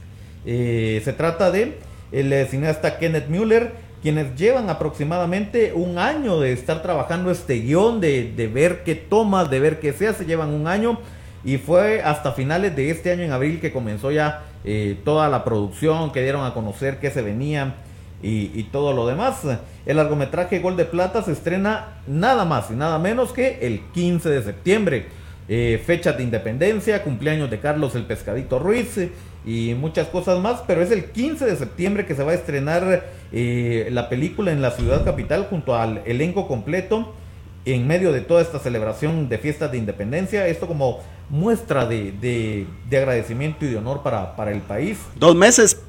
Eh, se trata de el eh, cineasta Kenneth Mueller, quienes llevan aproximadamente un año de estar trabajando este guion, de, de ver qué tomas, de ver qué se hace, llevan un año y fue hasta finales de este año en abril que comenzó ya eh, toda la producción, que dieron a conocer qué se venía y, todo lo demás. El largometraje Gol de Plata se estrena nada más y nada menos que el 15 de septiembre. Eh, fechas de independencia, cumpleaños de Carlos el Pescadito Ruiz y muchas cosas más, pero es el 15 de septiembre que se va a estrenar eh, la película en la ciudad capital junto al elenco completo en medio de toda esta celebración de fiestas de independencia. Esto como muestra de, de- de agradecimiento y de honor para, para el país. Dos meses,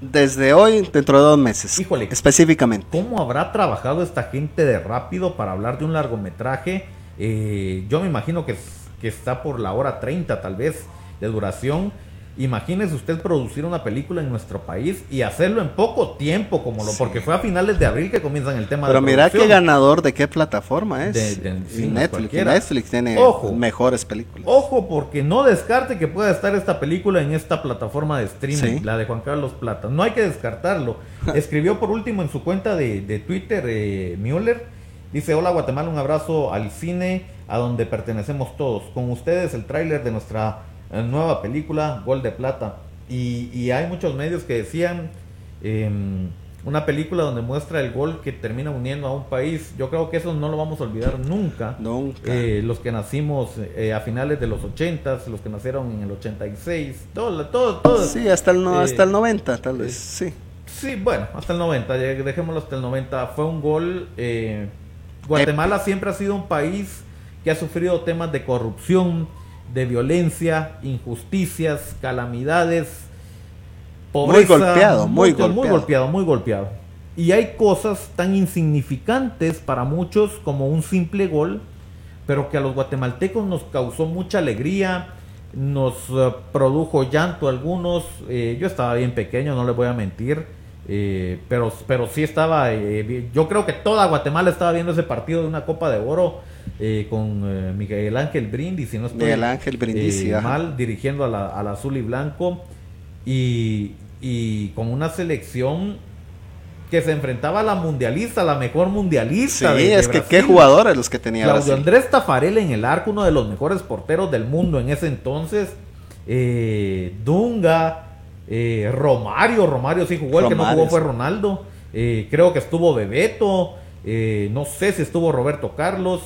desde hoy, dentro de dos meses. Híjole. Específicamente. ¿Cómo habrá trabajado esta gente de rápido para hablar de un largometraje? Eh, yo me imagino que, que está por la hora 30 tal vez de duración. Imagínese usted producir una película en nuestro país y hacerlo en poco tiempo, como lo, Sí. porque fue a finales de abril que comienzan el tema Pero de mira qué ganador de qué plataforma es. De- de- sí, Netflix. Netflix tiene Ojo. mejores películas. Ojo, porque no descarte que pueda estar esta película en esta plataforma de streaming, Sí. la de Juan Carlos Plata. No hay que descartarlo. Escribió por último en su cuenta de, de Twitter, eh, Müller. Dice, hola Guatemala, un abrazo al cine a donde pertenecemos todos. Con ustedes el tráiler de nuestra nueva película, Gol de Plata. Y, y hay muchos medios que decían em, una película donde muestra el gol que termina uniendo a un país. Yo creo que eso no lo vamos a olvidar nunca. Nunca. Eh, los que nacimos eh, a finales de los 80, los que nacieron en el 86, todo, todo, todo. Sí, hasta el, no, Eh, hasta el 90, tal vez. eh, Sí. Sí, bueno, hasta el 90, ya dejémoslo hasta el 90. Fue un gol. eh, Guatemala siempre ha sido un país que ha sufrido temas de corrupción, de violencia, injusticias, calamidades, Muy golpeado, muy mucho- Muy golpeado. golpeado, muy golpeado. Y hay cosas tan insignificantes para muchos como un simple gol, pero que a los guatemaltecos nos causó mucha alegría, nos eh, produjo llanto a algunos. eh, yo estaba bien pequeño, no les voy a mentir, eh, pero, pero sí estaba. eh, yo creo que toda Guatemala estaba viendo ese partido de una Copa de Oro eh, con eh, Miguel Ángel Brindis, si no estoy Miguel Ángel Brindisi, eh, mal, dirigiendo a la, al azul y blanco y, y con una selección que se enfrentaba a la mundialista, la mejor Sí, mundialista. de es que qué jugadores los que tenía Claudio Brasil. Andrés Tafarel en el arco, uno de los mejores porteros del mundo en ese entonces. eh, Dunga, eh, Romario, Romario sí jugó, el que no jugó fue sí. Ronaldo, creo que estuvo Bebeto, no sé si estuvo Roberto Carlos,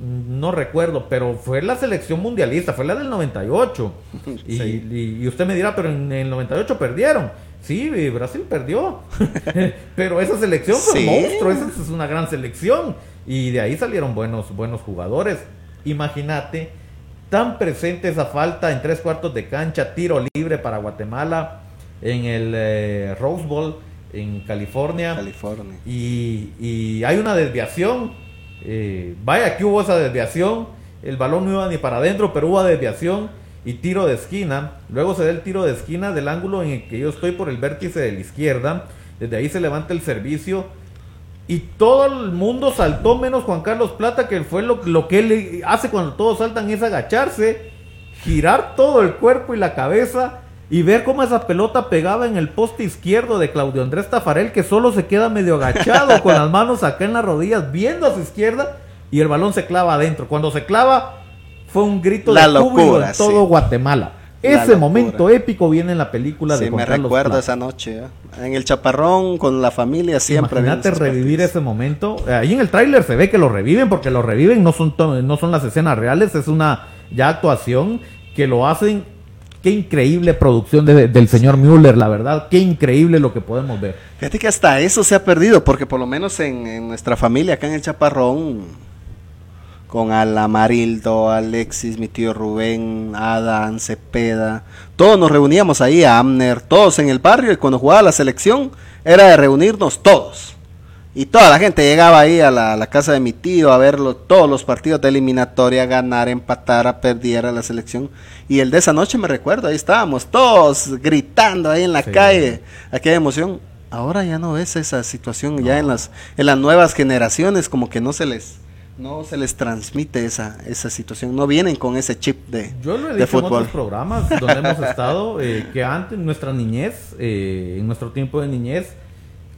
no recuerdo, pero fue la selección mundialista, fue la del 98. Y, Sí. y- y usted me dirá, pero en el 98 perdieron. Sí, Brasil perdió. pero esa selección fue Sí. un monstruo, esa es una gran selección. Y de ahí salieron buenos, buenos jugadores. Imagínate, tan presente esa falta en tres cuartos de cancha, tiro libre para Guatemala en el eh, Rose Bowl en California. California. Y, y hay una desviación. Eh, vaya que hubo esa desviación. El balón no iba ni para adentro, pero hubo desviación y tiro de esquina. Luego se da el tiro de esquina del ángulo en el que yo estoy por el vértice de la izquierda. Desde ahí se levanta el servicio. Y todo el mundo saltó menos Juan Carlos Plata, que fue lo, lo que él hace cuando todos saltan, es agacharse, girar todo el cuerpo y la cabeza y ver cómo esa pelota pegaba en el poste izquierdo de Claudio Andrés Tafarel, que solo se queda medio agachado con las manos acá en las rodillas, viendo a su izquierda y el balón se clava adentro. Cuando se clava, fue un grito La de locura, en todo sí. Guatemala. La Ese locura. momento épico viene en la película de Sí, Juan me Carlos recuerdo Plata. esa noche. ¿eh? En el chaparrón con la familia siempre. Imagínate revivir partidos. ese momento. Eh, Ahí en el tráiler se ve que lo reviven porque lo reviven, no son, no son las escenas reales, es una ya actuación que lo hacen. Qué increíble producción de- del señor Müller, la verdad. Qué increíble lo que podemos ver. Fíjate que hasta eso se ha perdido, porque por lo menos en, en nuestra familia, acá en el Chaparrón, con Alamarildo, Alexis, mi tío Rubén, Adán, Cepeda, todos nos reuníamos ahí, a Amner, todos en el barrio, y cuando jugaba la selección era de reunirnos todos. Y toda la gente llegaba ahí a la, a la casa de mi tío a ver lo- todos los partidos de eliminatoria, ganar, empatar, a perder a la selección. Y el de esa noche me recuerdo, ahí estábamos todos gritando ahí en la Sí. calle, aquella emoción. Ahora ya no ves esa situación, ya en las, en las nuevas generaciones como que no se les, no se les transmite esa, esa situación, no vienen con ese chip de, Yo lo he dicho en otros programas donde hemos estado, eh, que antes, en nuestra niñez, eh, en nuestro tiempo de niñez,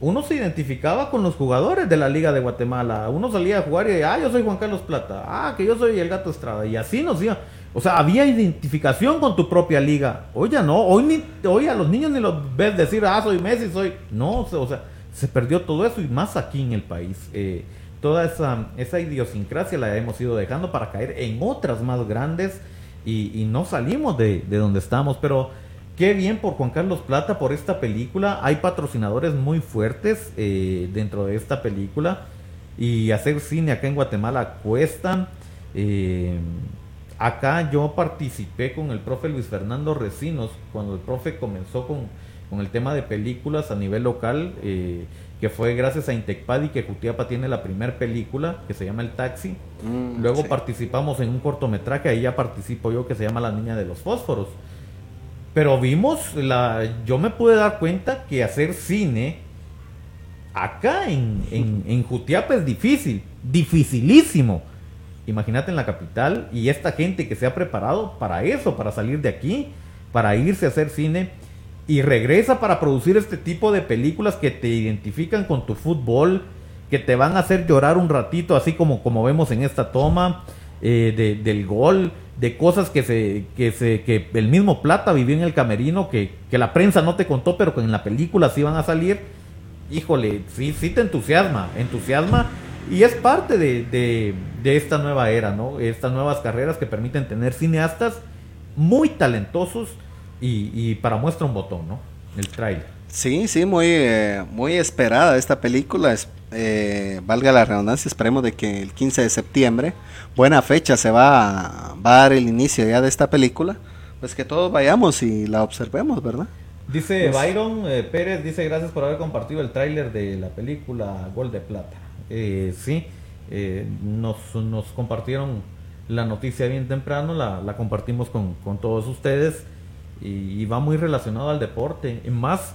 uno se identificaba con los jugadores de la Liga de Guatemala. Uno salía a jugar y, ah, yo soy Juan Carlos Plata, ah, que yo soy el Gato Estrada. Y así nos iba. O sea, había identificación con tu propia liga. Hoy ya no, hoy, ni, hoy a los niños ni los ves decir, ah, soy Messi, soy... No, o sea, se perdió todo eso y más aquí en el país. Eh, toda esa, esa idiosincrasia la hemos ido dejando para caer en otras más grandes y, no salimos de donde estamos. Pero qué bien por Juan Carlos Plata, por esta película. Hay patrocinadores muy fuertes eh, dentro de esta película y hacer cine acá en Guatemala cuesta. Eh, acá yo participé con el profe Luis Fernando Recinos cuando el profe comenzó con, con el tema de películas a nivel local, eh, que fue gracias a Intecpadi que Jutiapa tiene la primera película que se llama El Taxi. Mm, Luego sí. participamos en un cortometraje, ahí ya participo yo que se llama La Niña de los Fósforos. Pero vimos, la, yo me pude dar cuenta que hacer cine acá en, en, en Jutiapa es difícil, dificilísimo. Imagínate en la capital y esta gente que se ha preparado para eso, para salir de aquí, para irse a hacer cine y regresa para producir este tipo de películas que te identifican con tu fútbol, que te van a hacer llorar un ratito, así como, como vemos en esta toma eh, de- del gol, de cosas que se, que se, que el mismo Plata vivió en el camerino, que, que la prensa no te contó, pero que en la película sí van a salir. Híjole, sí, sí te entusiasma, entusiasma y es parte de, de, de esta nueva era, ¿no? Estas nuevas carreras que permiten tener cineastas muy talentosos y, y para muestra un botón, ¿no? El trailer. Sí, sí, muy, eh, muy esperada esta película. Es- eh, valga la redundancia, esperemos de que el 15 de septiembre, buena fecha, se va a, va a dar el inicio ya de esta película. Pues que todos vayamos y la observemos, ¿verdad? Dice Pues- Byron eh, Pérez, dice gracias por haber compartido el tráiler de la película Gol de Plata. Eh, sí, eh, nos, nos compartieron la noticia bien temprano, la, la compartimos con, con todos ustedes y, y va muy relacionado al deporte. Y más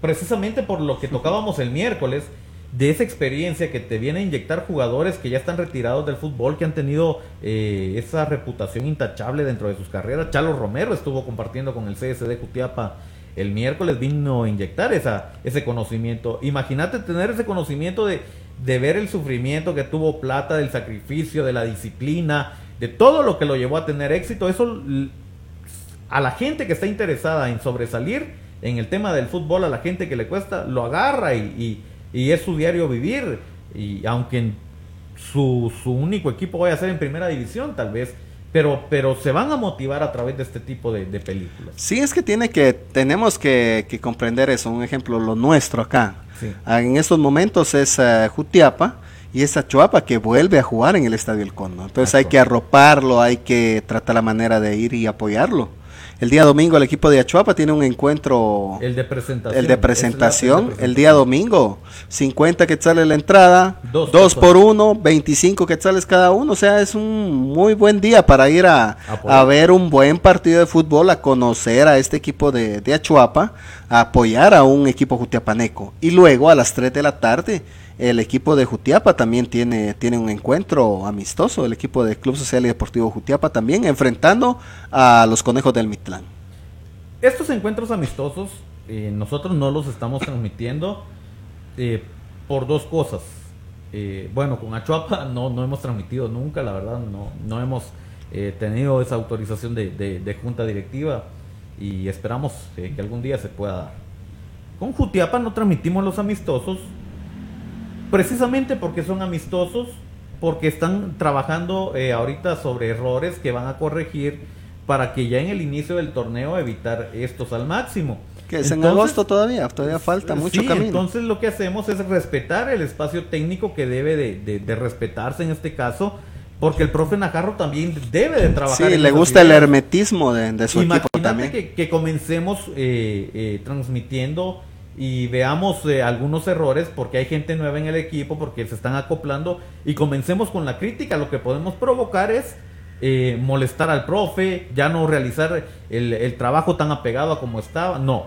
precisamente por lo que tocábamos el miércoles, de esa experiencia que te viene a inyectar jugadores que ya están retirados del fútbol, que han tenido eh, esa reputación intachable dentro de sus carreras. Chalo Romero estuvo compartiendo con el CSD Cutiapa el miércoles, vino a inyectar esa, ese conocimiento. Imagínate tener ese conocimiento de, de ver el sufrimiento que tuvo Plata, del sacrificio, de la disciplina, de todo lo que lo llevó a tener éxito. Eso a la gente que está interesada en sobresalir en el tema del fútbol, a la gente que le cuesta, lo agarra y, y, es su diario vivir. Y aunque su, su único equipo vaya a ser en primera división, tal vez pero, pero se van a motivar a través de este tipo de, películas. Sí, es que tiene que, tenemos que, comprender eso. Un ejemplo, lo nuestro acá. Ah, en estos momentos es uh, Jutiapa y es Achuapa que vuelve a jugar en el Estadio El Condo. Entonces hay que arroparlo, hay que tratar la manera de ir y apoyarlo. El día domingo el equipo de Achuapa tiene un encuentro. El de presentación. El de presentación. El día domingo. 50 quetzales la entrada. Dos, por uno. 25 quetzales cada uno. O sea, es un muy buen día para ir a, a, ver un buen partido de fútbol, a conocer a este equipo de, de Achuapa, a apoyar a un equipo jutiapaneco. Y luego a las 3 de la tarde el equipo de Jutiapa también tiene, tiene un encuentro amistoso, el equipo de Club Social y Deportivo Jutiapa también, enfrentando a los conejos del Mitlán. Estos encuentros amistosos, eh, nosotros no los estamos transmitiendo eh, por dos cosas. Eh, bueno, con Achuapa no, no hemos transmitido nunca, la verdad, no, no hemos tenido esa autorización de, de, junta directiva y esperamos que algún día se pueda dar. Con Jutiapa no transmitimos los amistosos precisamente porque son amistosos, porque están trabajando eh, ahorita sobre errores que van a corregir para que ya en el inicio del torneo evitar estos al máximo. Que es en agosto todavía, todavía falta mucho camino. Entonces lo que hacemos es respetar el espacio técnico que debe de, respetarse en este caso, porque el profe Najarro también debe de trabajar. Sí, le gusta el hermetismo de, su equipo también. Que, que comencemos eh, eh, transmitiendo y veamos eh, algunos errores porque hay gente nueva en el equipo, porque se están acoplando y comencemos con la crítica. Lo que podemos provocar es eh, molestar al profe, ya no realizar el, el, trabajo tan apegado a como estaba. No,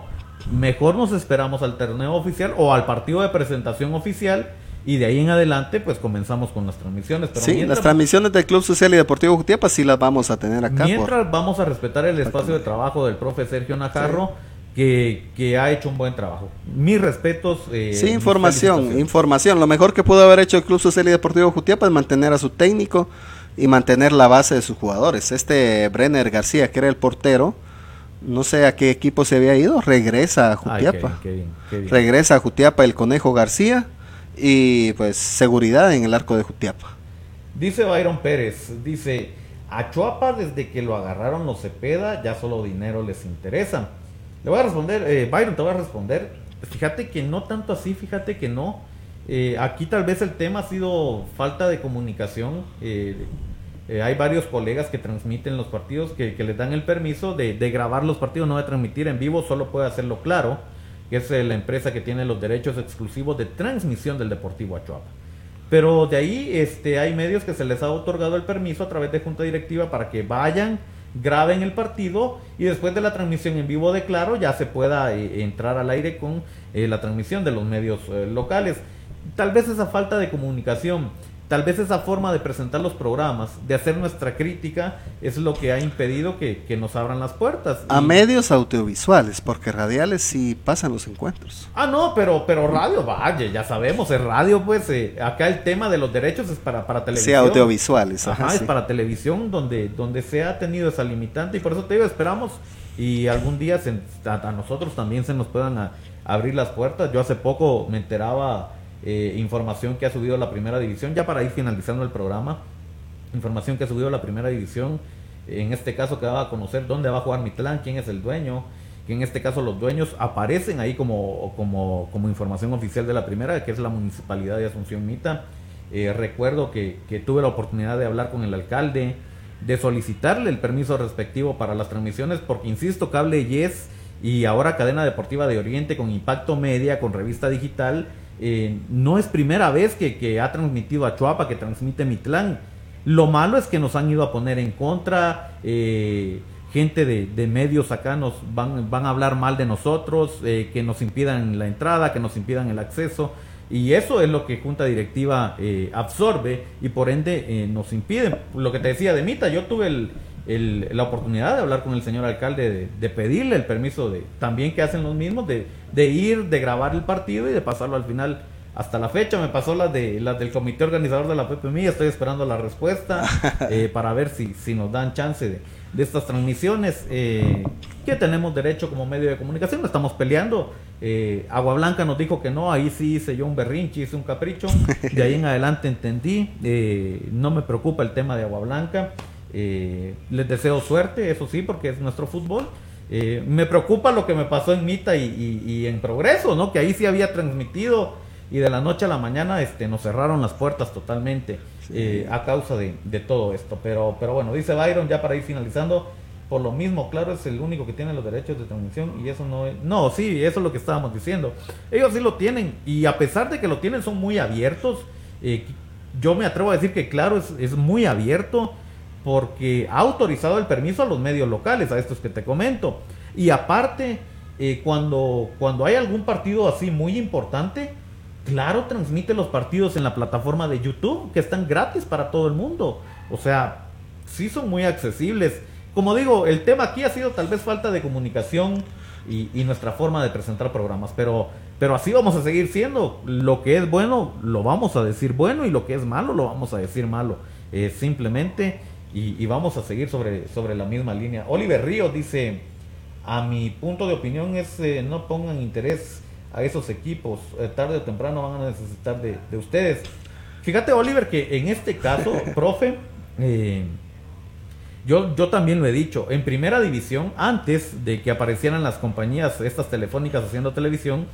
mejor nos esperamos al torneo oficial o al partido de presentación oficial. Y de ahí en adelante, pues comenzamos con las transmisiones. sí, las transmisiones del Club Social y Deportivo Jutiapa sí las vamos a tener acá. Mientras vamos a respetar el espacio de trabajo del profe Sergio Najarro que, ha hecho un buen trabajo. Mis respetos. Eh, sí, información, información. Lo mejor que pudo haber hecho el Club Social y Deportivo Jutiapa es mantener a su técnico y mantener la base de sus jugadores. Este Brenner García, que era el portero, no sé a qué equipo se había ido, regresa a Jutiapa. Regresa a Jutiapa el Conejo García y pues seguridad en el arco de Jutiapa. Dice Byron Pérez, dice, a Chuapa desde que lo agarraron los Cepeda ya solo dinero les interesa le voy a responder, eh, Byron, te voy a responder. Fíjate que no tanto así, fíjate que no. Eh, aquí tal vez el tema ha sido falta de comunicación. Eh, hay varios colegas que transmiten los partidos que, les dan el permiso de, grabar los partidos, no de transmitir en vivo, solo puede hacerlo claro, que es la empresa que tiene los derechos exclusivos de transmisión del Deportivo Achuapa. Pero de ahí este, hay medios que se les ha otorgado el permiso a través de junta directiva para que vayan graben el partido y después de la transmisión en vivo de Claro ya se pueda eh, entrar al aire con eh, la transmisión de los medios eh, locales. Tal vez esa falta de comunicación Tal vez esa forma de presentar los programas, de hacer nuestra crítica, es lo que ha impedido que, nos abran las puertas. A medios audiovisuales, porque radiales sí pasan los encuentros. Ah, no, pero, pero radio, vaya, ya sabemos, el radio, pues, eh, acá el tema de los derechos es para, para televisión. Sí, audiovisuales. Ajá, es para televisión donde, donde se ha tenido esa limitante y por eso te digo, esperamos y algún día a, nosotros también se nos puedan abrir las puertas. Yo hace poco me enteraba eh, información que ha subido la primera división, ya para ir finalizando el programa, información que ha subido la primera división, en este caso que daba a conocer dónde va a jugar Mitlán, quién es el dueño, que en este caso los dueños aparecen ahí como, como, información oficial de la primera, que es la municipalidad de Asunción Mita. Eh, recuerdo que, que tuve la oportunidad de hablar con el alcalde, de solicitarle el permiso respectivo para las transmisiones, porque insisto, Cable Yes y ahora Cadena Deportiva de Oriente con Impacto Media, con Revista Digital, eh, no es primera vez que, ha transmitido a Chuapa, que transmite Mitlán. Lo malo es que nos han ido a poner en contra, eh, gente de, medios acá nos van, van a hablar mal de nosotros, eh, que nos impidan la entrada, que nos impidan el acceso. Y eso es lo que Junta Directiva absorbe y por ende nos impide. Lo que te decía de Mita, yo tuve el, la oportunidad de hablar con el señor alcalde, de, pedirle el permiso de también que hacen los mismos, de, ir, de grabar el partido y de pasarlo al final hasta la fecha me pasó las de las del comité organizador de la PPMI, estoy esperando la respuesta eh, para ver si, si nos dan chance de, de estas transmisiones eh, que tenemos derecho como medio de comunicación, estamos peleando. Eh, Agua Blanca nos dijo que no, ahí sí hice yo un berrinche, hice un capricho, de ahí en adelante entendí, eh, no me preocupa el tema de Agua Blanca, eh, les deseo suerte, eso sí, porque es nuestro fútbol. Eh, me preocupa lo que me pasó en Mita y, y- y en Progreso, ¿no? Que ahí sí había transmitido y de la noche a la mañana este, nos cerraron las puertas totalmente eh, a causa de, de todo esto. Pero, pero bueno, dice Byron, ya para ir finalizando, por lo mismo, claro, es el único que tiene los derechos de transmisión y eso no es... No, sí, eso es lo que estábamos diciendo. Ellos sí lo tienen y a pesar de que lo tienen son muy abiertos. eh, yo me atrevo a decir que claro, es, es muy abierto porque ha autorizado el permiso a los medios locales, a estos que te comento. Y aparte, eh, cuando, cuando hay algún partido así muy importante, claro, transmite los partidos en la plataforma de YouTube, que están gratis para todo el mundo. O sea, sí son muy accesibles. Como digo, el tema aquí ha sido tal vez falta de comunicación y, nuestra forma de presentar programas, pero, pero así vamos a seguir siendo. Lo que es bueno lo vamos a decir bueno y lo que es malo lo vamos a decir malo. Eh, simplemente, y, y vamos a seguir sobre, sobre la misma línea. Oliver Ríos dice, a mi punto de opinión es eh, no pongan interés a esos equipos, eh, tarde o temprano van a necesitar de, de ustedes. Fíjate Oliver que en este caso, profe, eh, yo, yo también lo he dicho, en primera división, antes de que aparecieran las compañías, estas telefónicas haciendo televisión,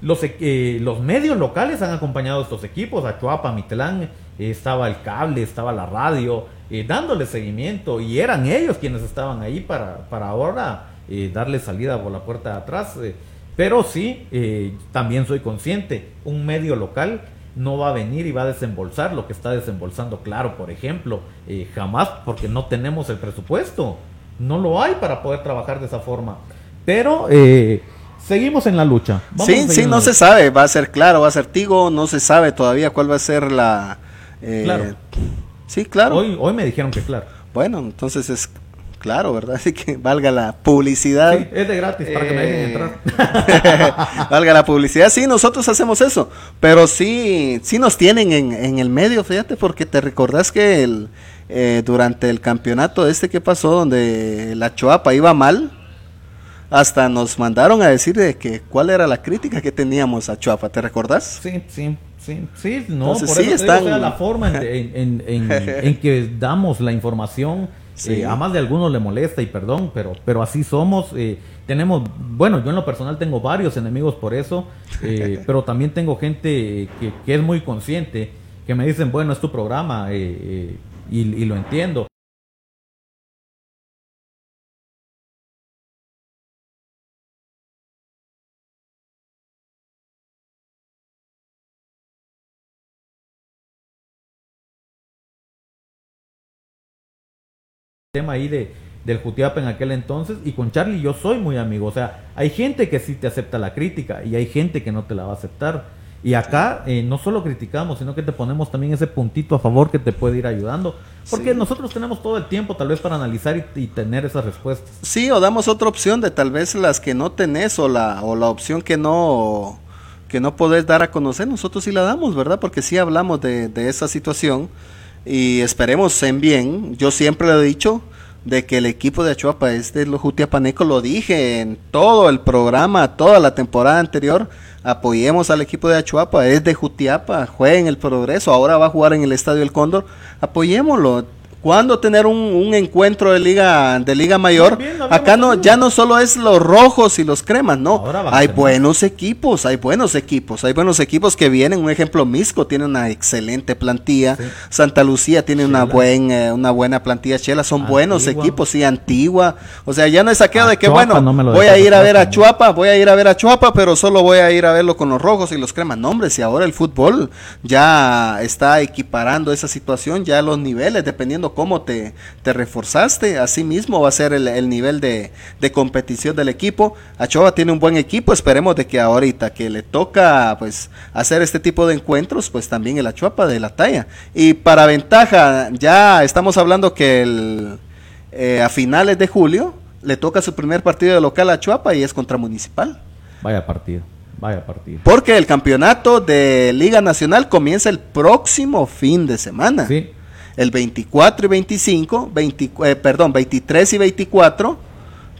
los, los medios locales han acompañado a estos equipos, a Chuapa, Mitlán, estaba el cable, estaba la radio, eh, dándole seguimiento y eran ellos quienes estaban ahí para, para ahora eh, darle salida por la puerta de atrás. eh. pero sí, eh, también soy consciente, un medio local no va a venir y va a desembolsar lo que está desembolsando Claro, por ejemplo, jamás porque no tenemos el presupuesto, no lo hay para poder trabajar de esa forma. Pero eh, seguimos en la lucha. Vamos Sí, sí, no se sabe, va a ser claro, va a ser Tigo, no se sabe todavía cuál va a ser la... eh, Claro. Sí, claro. Hoy, hoy me dijeron que claro. Bueno, entonces es claro, ¿verdad? Así que valga la publicidad. Sí, es de gratis para que me dejen Eh, entrar. valga la publicidad. Sí, nosotros hacemos eso. Pero sí, sí nos tienen en, en el medio, fíjate, porque te recordás que el, eh, durante el campeonato este que pasó, donde la Choapa iba mal, hasta nos mandaron a decir de que cuál era la crítica que teníamos a Choapa, ¿te recordás? Sí, sí, sí, sí, no, Entonces, por sí eso digo, están- o sea, la forma en, en- en- en que damos la información, Sí. eh, a más de algunos le molesta y perdón, pero, pero así somos. eh, tenemos, bueno, yo en lo personal tengo varios enemigos por eso, eh, pero también tengo gente que, que es muy consciente, que me dicen, bueno, es tu programa y, y lo entiendo. Tema ahí de, del Jutiapa en aquel entonces y con Charlie yo soy muy amigo, o sea, hay gente que sí te acepta la crítica y hay gente que no te la va a aceptar. Y acá eh, no solo criticamos, sino que te ponemos también ese puntito a favor que te puede ir ayudando. Porque Sí. nosotros tenemos todo el tiempo tal vez para analizar y, y tener esas respuestas. Sí, o damos otra opción de tal vez las que no tenés o la, o la opción que no que no podés dar a conocer, nosotros sí la damos, ¿verdad? Porque sí hablamos de, de esa situación y esperemos en bien. Yo siempre lo he dicho de que el equipo de Achuapa es de los Jutiapanecos, lo dije en todo el programa, toda la temporada anterior, apoyemos al equipo de Achuapa, es de Jutiapa, juega en el progreso, ahora va a jugar en el Estadio El Cóndor, apoyémoslo. ¿Cuándo tener un, un encuentro de liga de liga mayor? Bien, Acá no ya no solo es los rojos y los cremas, no. Hay buenos equipos, hay buenos equipos, hay buenos equipos que vienen. Un ejemplo, Misco tiene una excelente plantilla, Sí. Santa Lucía tiene una buen eh, una buena plantilla, Chela son buenos equipos, sí, Antigua. O sea, ya no es aquello A de que Chuapa bueno, no voy a ir a ver a también. Chuapa, voy a ir a ver a Chuapa, pero solo voy a ir a verlo con los rojos y los cremas. No, hombre, si ahora el fútbol ya está equiparando esa situación, ya los niveles, dependiendo cómo te, te reforzaste, así mismo va a ser el, el nivel de, de competición del equipo. Achoa tiene un buen equipo, esperemos de que ahorita que le toca pues hacer este tipo de encuentros, pues también el Achuapa de la talla. Y para ventaja, ya estamos hablando que el, eh, a finales de julio le toca su primer partido de local a Achuapa y es contra Municipal. Vaya partido. Vaya partido. Porque el campeonato de Liga Nacional comienza el próximo fin de semana. Sí. El 24 y 25, 20, eh, perdón, 23 y 24,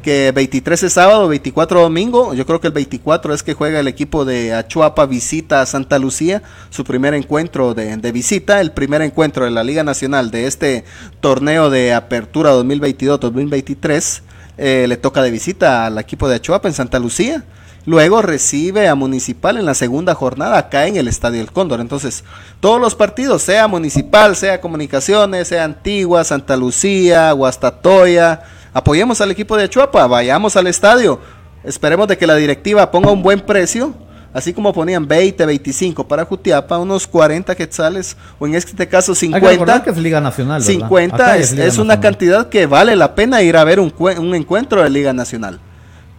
que 23 es sábado, 24 domingo. Yo creo que el 24 es que juega el equipo de Achuapa visita a Santa Lucía, su primer encuentro de, de visita, el primer encuentro de la Liga Nacional de este torneo de apertura 2022-2023. Eh, le toca de visita al equipo de Achuapa en Santa Lucía. Luego recibe a Municipal en la segunda jornada acá en el Estadio El Cóndor. Entonces, todos los partidos, sea Municipal, sea Comunicaciones, sea Antigua, Santa Lucía, Guastatoya, apoyemos al equipo de Chuapa, vayamos al estadio. Esperemos de que la directiva ponga un buen precio, así como ponían 20, 25 para Jutiapa, unos 40 quetzales, o en este caso Hay que 50. que es Liga Nacional. ¿verdad? 50 Acá es, Liga es una cantidad que vale la pena ir a ver un, un encuentro de Liga Nacional.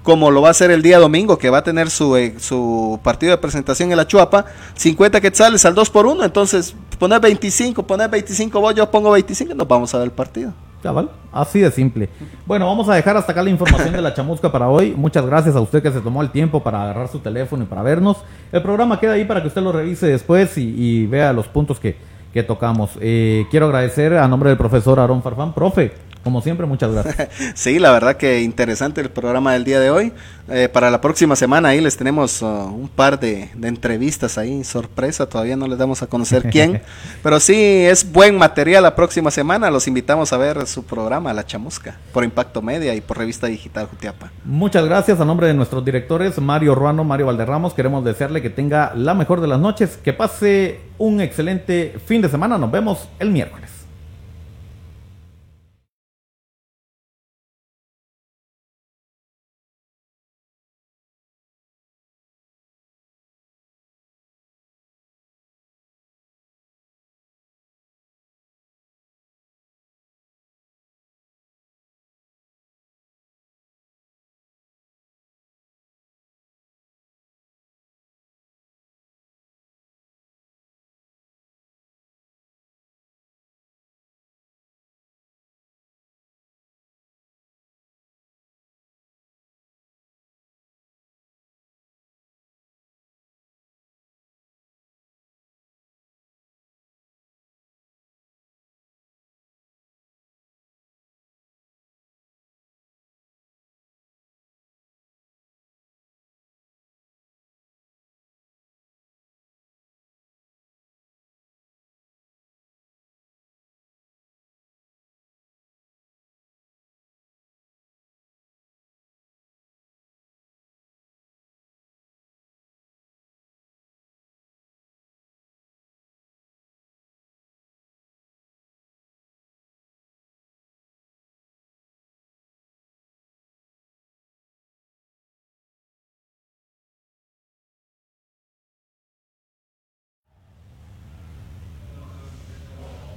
Como lo va a hacer el día domingo, que va a tener su, eh, su partido de presentación en la Chuapa, 50 quetzales al 2 por 1 entonces poner 25, poner 25 vos, yo pongo 25, nos vamos a ver el partido. Cabal, así de simple. Bueno, vamos a dejar hasta acá la información de la chamusca para hoy. Muchas gracias a usted que se tomó el tiempo para agarrar su teléfono y para vernos. El programa queda ahí para que usted lo revise después y, y vea los puntos que, que tocamos. Eh, quiero agradecer a nombre del profesor Aarón Farfán. Profe, como siempre, muchas gracias. Sí, la verdad que interesante el programa del día de hoy. Eh, para la próxima semana ahí les tenemos uh, un par de, de entrevistas ahí, sorpresa, todavía no les damos a conocer quién, pero sí es buen material la próxima semana. Los invitamos a ver su programa La Chamusca por Impacto Media y por Revista Digital Jutiapa. Muchas gracias a nombre de nuestros directores, Mario Ruano, Mario Valderramos. Queremos desearle que tenga la mejor de las noches, que pase un excelente fin de semana. Nos vemos el miércoles.